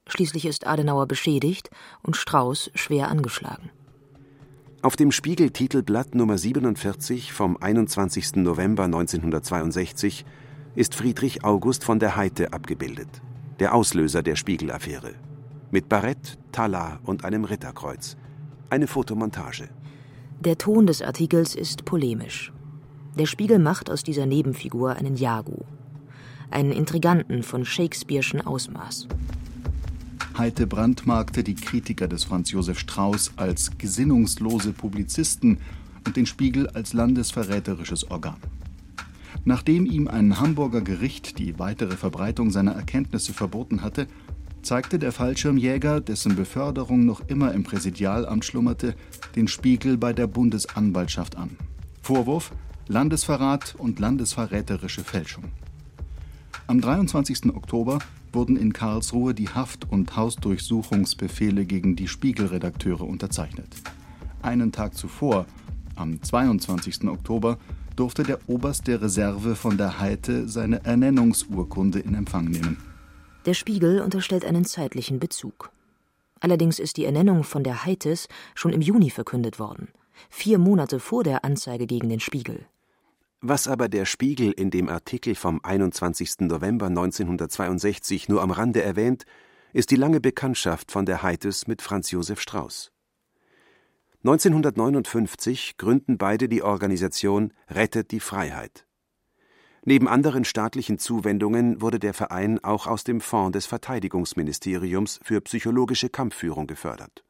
Schließlich ist Adenauer beschädigt und Strauß schwer angeschlagen. Auf dem Spiegel-Titelblatt Nummer 47 vom 21. November 1962 ist Friedrich August von der Heite abgebildet der Auslöser der Spiegel-Affäre. Mit Barett, Talar und einem Ritterkreuz. Eine Fotomontage. Der Ton des Artikels ist polemisch. Der Spiegel macht aus dieser Nebenfigur einen Jago. Einen Intriganten von Shakespeare'schen Ausmaß. Heite brandmarkte die Kritiker des Franz Josef Strauß als gesinnungslose Publizisten und den Spiegel als landesverräterisches Organ. Nachdem ihm ein Hamburger Gericht die weitere Verbreitung seiner Erkenntnisse verboten hatte, zeigte der Fallschirmjäger, dessen Beförderung noch immer im Präsidialamt schlummerte, den Spiegel bei der Bundesanwaltschaft an. Vorwurf Landesverrat und landesverräterische Fälschung. Am 23. Oktober wurden in Karlsruhe die Haft- und Hausdurchsuchungsbefehle gegen die Spiegelredakteure unterzeichnet. Einen Tag zuvor, am 22. Oktober, durfte der Oberst der Reserve von der Heite seine Ernennungsurkunde in Empfang nehmen. Der Spiegel unterstellt einen zeitlichen Bezug. Allerdings ist die Ernennung von der Heites schon im Juni verkündet worden, vier Monate vor der Anzeige gegen den Spiegel. Was aber der Spiegel in dem Artikel vom 21. November 1962 nur am Rande erwähnt, ist die lange Bekanntschaft von der Heites mit Franz Josef Strauß. 1959 gründen beide die Organisation Rettet die Freiheit. Neben anderen staatlichen Zuwendungen wurde der Verein auch aus dem Fonds des Verteidigungsministeriums für psychologische Kampfführung gefördert.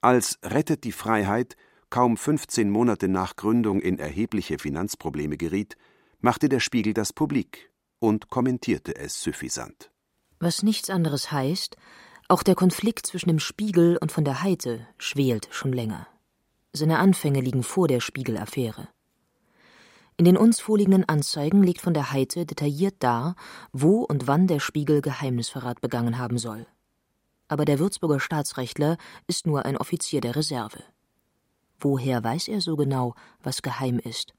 Als Rettet die Freiheit kaum 15 Monate nach Gründung in erhebliche Finanzprobleme geriet, machte der Spiegel das publik und kommentierte es suffisant. Was nichts anderes heißt, auch der Konflikt zwischen dem Spiegel und von der Heite schwelt schon länger. Seine Anfänge liegen vor der Spiegel-Affäre. In den uns vorliegenden Anzeigen legt von der Heite detailliert dar, wo und wann der Spiegel Geheimnisverrat begangen haben soll. Aber der Würzburger Staatsrechtler ist nur ein Offizier der Reserve. Woher weiß er so genau, was geheim ist?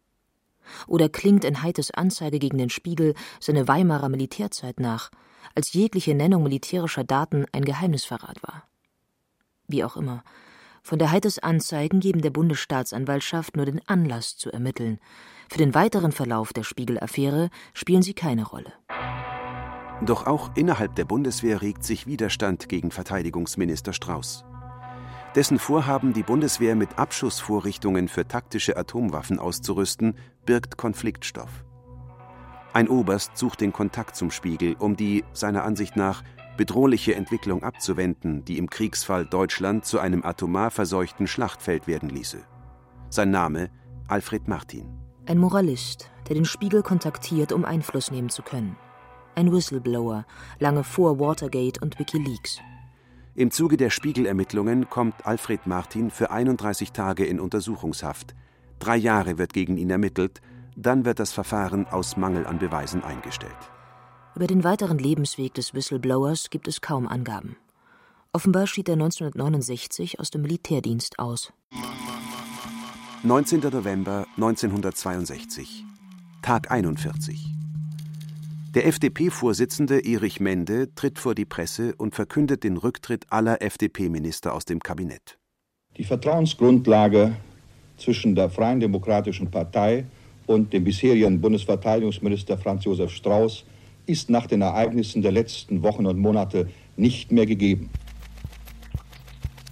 Oder klingt in Heites Anzeige gegen den Spiegel seine Weimarer Militärzeit nach, als jegliche Nennung militärischer Daten ein Geheimnisverrat war? Wie auch immer, von der Heites Anzeigen geben der Bundesstaatsanwaltschaft nur den Anlass zu ermitteln. Für den weiteren Verlauf der Spiegel-Affäre spielen sie keine Rolle. Doch auch innerhalb der Bundeswehr regt sich Widerstand gegen Verteidigungsminister Strauß. Dessen Vorhaben, die Bundeswehr mit Abschussvorrichtungen für taktische Atomwaffen auszurüsten, birgt Konfliktstoff. Ein Oberst sucht den Kontakt zum Spiegel, um die, seiner Ansicht nach, bedrohliche Entwicklung abzuwenden, die im Kriegsfall Deutschland zu einem atomar verseuchten Schlachtfeld werden ließe. Sein Name Alfred Martin. Ein Moralist, der den Spiegel kontaktiert, um Einfluss nehmen zu können. Ein Whistleblower, lange vor Watergate und Wikileaks. Im Zuge der Spiegelermittlungen kommt Alfred Martin für 31 Tage in Untersuchungshaft. Drei Jahre wird gegen ihn ermittelt, dann wird das Verfahren aus Mangel an Beweisen eingestellt. Über den weiteren Lebensweg des Whistleblowers gibt es kaum Angaben. Offenbar schied er 1969 aus dem Militärdienst aus. 19. November 1962, Tag 41. Der FDP-Vorsitzende Erich Mende tritt vor die Presse und verkündet den Rücktritt aller FDP-Minister aus dem Kabinett. Die Vertrauensgrundlage zwischen der Freien Demokratischen Partei und dem bisherigen Bundesverteidigungsminister Franz Josef Strauß ist nach den Ereignissen der letzten Wochen und Monate nicht mehr gegeben.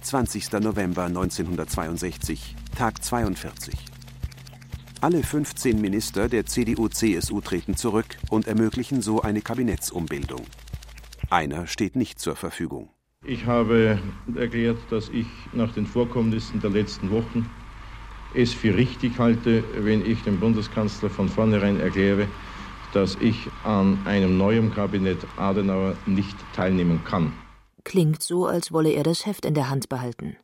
20. November 1962, Tag 42. Alle 15 Minister der CDU-CSU treten zurück und ermöglichen so eine Kabinettsumbildung. Einer steht nicht zur Verfügung. Ich habe erklärt, dass ich nach den Vorkommnissen der letzten Wochen es für richtig halte, wenn ich dem Bundeskanzler von vornherein erkläre, dass ich an einem neuen Kabinett Adenauer nicht teilnehmen kann. Klingt so, als wolle er das Heft in der Hand behalten.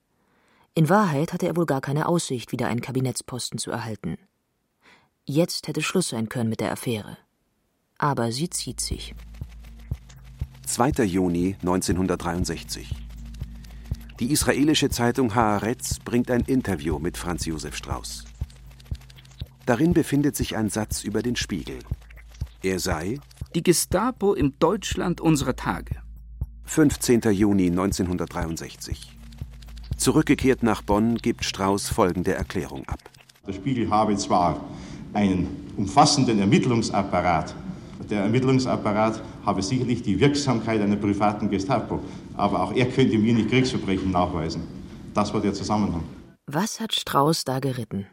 In Wahrheit hatte er wohl gar keine Aussicht, wieder einen Kabinettsposten zu erhalten. Jetzt hätte Schluss sein können mit der Affäre. Aber sie zieht sich. 2. Juni 1963. Die israelische Zeitung Haaretz bringt ein Interview mit Franz Josef Strauß. Darin befindet sich ein Satz über den Spiegel. Er sei die Gestapo im Deutschland unserer Tage. 15. Juni 1963. Zurückgekehrt nach Bonn gibt Strauß folgende Erklärung ab. Der Spiegel habe zwar einen umfassenden Ermittlungsapparat. Der Ermittlungsapparat habe sicherlich die Wirksamkeit einer privaten Gestapo, aber auch er könnte mir nicht Kriegsverbrechen nachweisen. Das war der Zusammenhang. Was hat Strauß da geritten?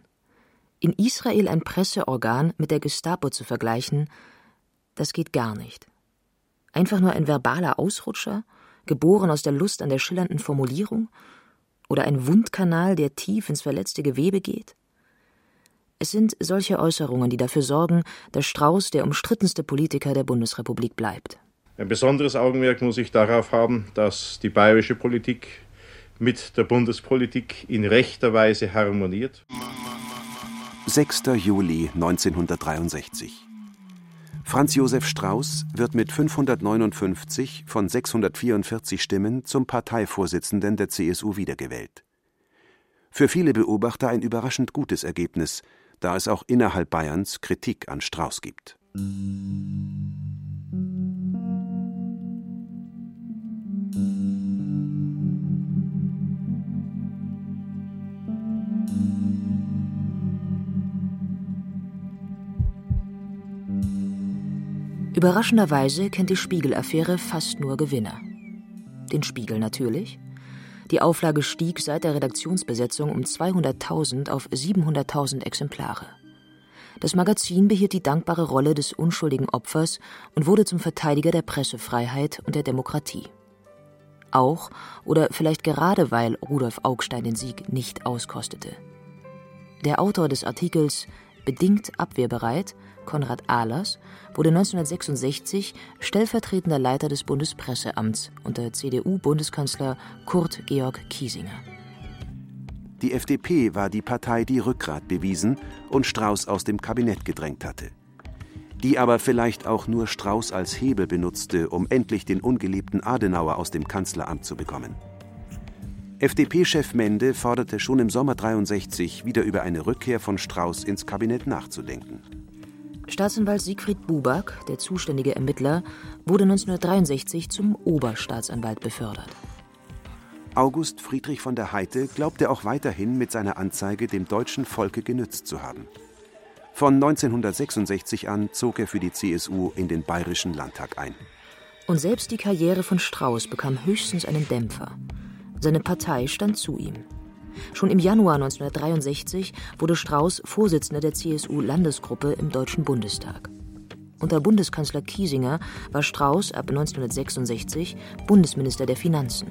In Israel ein Presseorgan mit der Gestapo zu vergleichen, das geht gar nicht. Einfach nur ein verbaler Ausrutscher, geboren aus der Lust an der schillernden Formulierung? Oder ein Wundkanal, der tief ins verletzte Gewebe geht? Es sind solche Äußerungen, die dafür sorgen, dass Strauß der umstrittenste Politiker der Bundesrepublik bleibt. Ein besonderes Augenmerk muss ich darauf haben, dass die bayerische Politik mit der Bundespolitik in rechter Weise harmoniert. 6. Juli 1963. Franz Josef Strauß wird mit 559 von 644 Stimmen zum Parteivorsitzenden der CSU wiedergewählt. Für viele Beobachter ein überraschend gutes Ergebnis, da es auch innerhalb Bayerns Kritik an Strauß gibt. Überraschenderweise kennt die Spiegel-Affäre fast nur Gewinner. Den Spiegel natürlich, Die Auflage stieg seit der Redaktionsbesetzung um 200.000 auf 700.000 Exemplare. Das Magazin behielt die dankbare Rolle des unschuldigen Opfers und wurde zum Verteidiger der Pressefreiheit und der Demokratie. Auch oder vielleicht gerade weil Rudolf Augstein den Sieg nicht auskostete. Der Autor des Artikels Bedingt abwehrbereit, Konrad Ahlers, wurde 1966 stellvertretender Leiter des Bundespresseamts unter CDU-Bundeskanzler Kurt Georg Kiesinger. Die FDP war die Partei, die Rückgrat bewiesen und Strauß aus dem Kabinett gedrängt hatte. Die aber vielleicht auch nur Strauß als Hebel benutzte, um endlich den ungeliebten Adenauer aus dem Kanzleramt zu bekommen. FDP-Chef Mende forderte schon im Sommer 63 wieder über eine Rückkehr von Strauß ins Kabinett nachzudenken. Staatsanwalt Siegfried Buback, der zuständige Ermittler, wurde 1963 zum Oberstaatsanwalt befördert. August Friedrich von der Heide glaubte auch weiterhin mit seiner Anzeige dem deutschen Volke genützt zu haben. Von 1966 an zog er für die CSU in den Bayerischen Landtag ein. Und selbst die Karriere von Strauß bekam höchstens einen Dämpfer. Seine Partei stand zu ihm. Schon im Januar 1963 wurde Strauß Vorsitzender der CSU-Landesgruppe im Deutschen Bundestag. Unter Bundeskanzler Kiesinger war Strauß ab 1966 Bundesminister der Finanzen.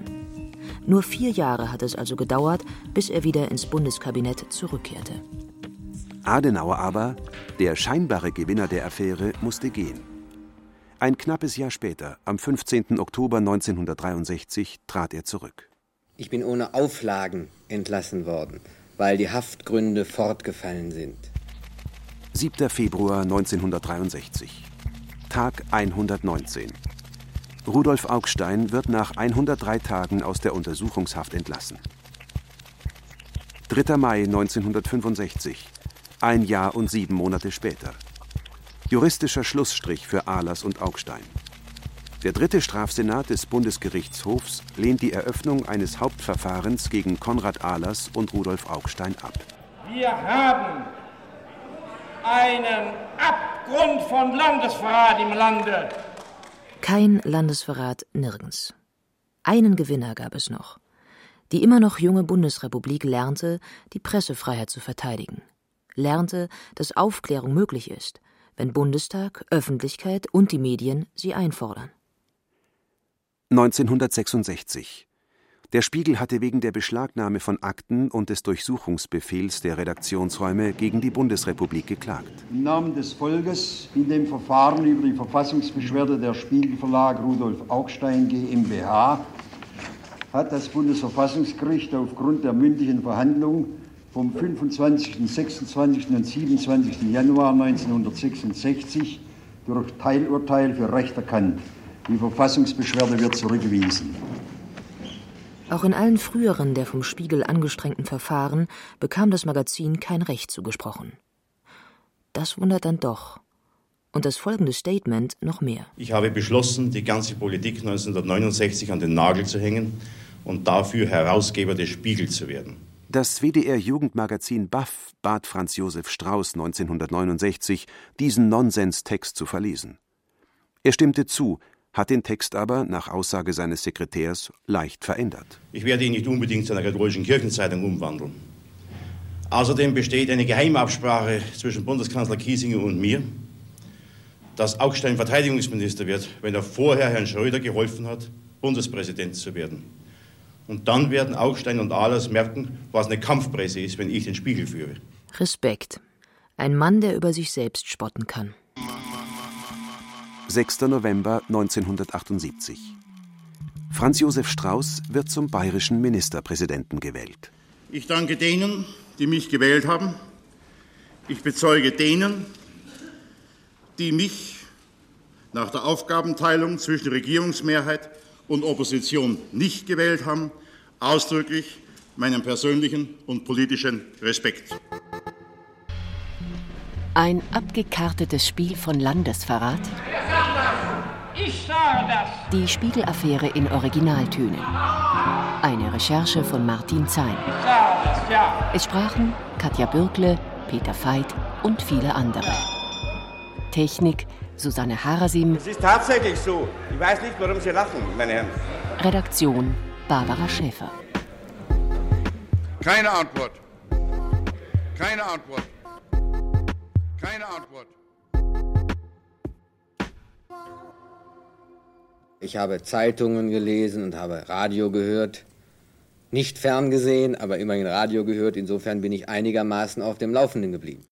Nur vier Jahre hat es also gedauert, bis er wieder ins Bundeskabinett zurückkehrte. Adenauer aber, der scheinbare Gewinner der Affäre, musste gehen. Ein knappes Jahr später, am 15. Oktober 1963, trat er zurück. Ich bin ohne Auflagen entlassen worden, weil die Haftgründe fortgefallen sind. 7. Februar 1963. Tag 119. Rudolf Augstein wird nach 103 Tagen aus der Untersuchungshaft entlassen. 3. Mai 1965. Ein Jahr und sieben Monate später. Juristischer Schlussstrich für Ahlers und Augstein. Der dritte Strafsenat des Bundesgerichtshofs lehnt die Eröffnung eines Hauptverfahrens gegen Konrad Ahlers und Rudolf Augstein ab. Wir haben einen Abgrund von Landesverrat im Lande. Kein Landesverrat nirgends. Einen Gewinner gab es noch. Die immer noch junge Bundesrepublik lernte, die Pressefreiheit zu verteidigen. Lernte, dass Aufklärung möglich ist, wenn Bundestag, Öffentlichkeit und die Medien sie einfordern. 1966. Der Spiegel hatte wegen der Beschlagnahme von Akten und des Durchsuchungsbefehls der Redaktionsräume gegen die Bundesrepublik geklagt. Im Namen des Volkes in dem Verfahren über die Verfassungsbeschwerde der Spiegelverlag Rudolf Augstein GmbH hat das Bundesverfassungsgericht aufgrund der mündlichen Verhandlung vom 25., 26. und 27. Januar 1966 durch Teilurteil für Recht erkannt. Die Verfassungsbeschwerde wird zurückgewiesen. Auch in allen früheren der vom Spiegel angestrengten Verfahren bekam das Magazin kein Recht zugesprochen. Das wundert dann doch. Und das folgende Statement noch mehr. Ich habe beschlossen, die ganze Politik 1969 an den Nagel zu hängen und dafür Herausgeber des Spiegel zu werden. Das WDR-Jugendmagazin Baff bat Franz Josef Strauß 1969, diesen Nonsenstext zu verlesen. Er stimmte zu, hat den Text aber, nach Aussage seines Sekretärs, leicht verändert. Ich werde ihn nicht unbedingt zu einer katholischen Kirchenzeitung umwandeln. Außerdem besteht eine Geheimabsprache zwischen Bundeskanzler Kiesinger und mir, dass Augstein Verteidigungsminister wird, wenn er vorher Herrn Schröder geholfen hat, Bundespräsident zu werden. Und dann werden Augstein und Ahlers merken, was eine Kampfpresse ist, wenn ich den Spiegel führe. Respekt. Ein Mann, der über sich selbst spotten kann. 6. November 1978. Franz Josef Strauß wird zum bayerischen Ministerpräsidenten gewählt. Ich danke denen, die mich gewählt haben. Ich bezeuge denen, die mich nach der Aufgabenteilung zwischen Regierungsmehrheit und Opposition nicht gewählt haben, ausdrücklich meinen persönlichen und politischen Respekt. Ein abgekartetes Spiel von Landesverrat? Ich sage das. Die Spiegelaffäre in Originaltönen. Eine Recherche von Martin Zein. Ich sage das, ja. Es sprachen Katja Bürkle, Peter Veit und viele andere. Technik Susanne Harasim. Es ist tatsächlich so. Ich weiß nicht, warum Sie lachen, meine Herren. Redaktion Barbara Schäfer. Keine Antwort. Keine Antwort. Keine Antwort. Ich habe Zeitungen gelesen und habe Radio gehört. Nicht ferngesehen, aber immerhin Radio gehört. Insofern bin ich einigermaßen auf dem Laufenden geblieben.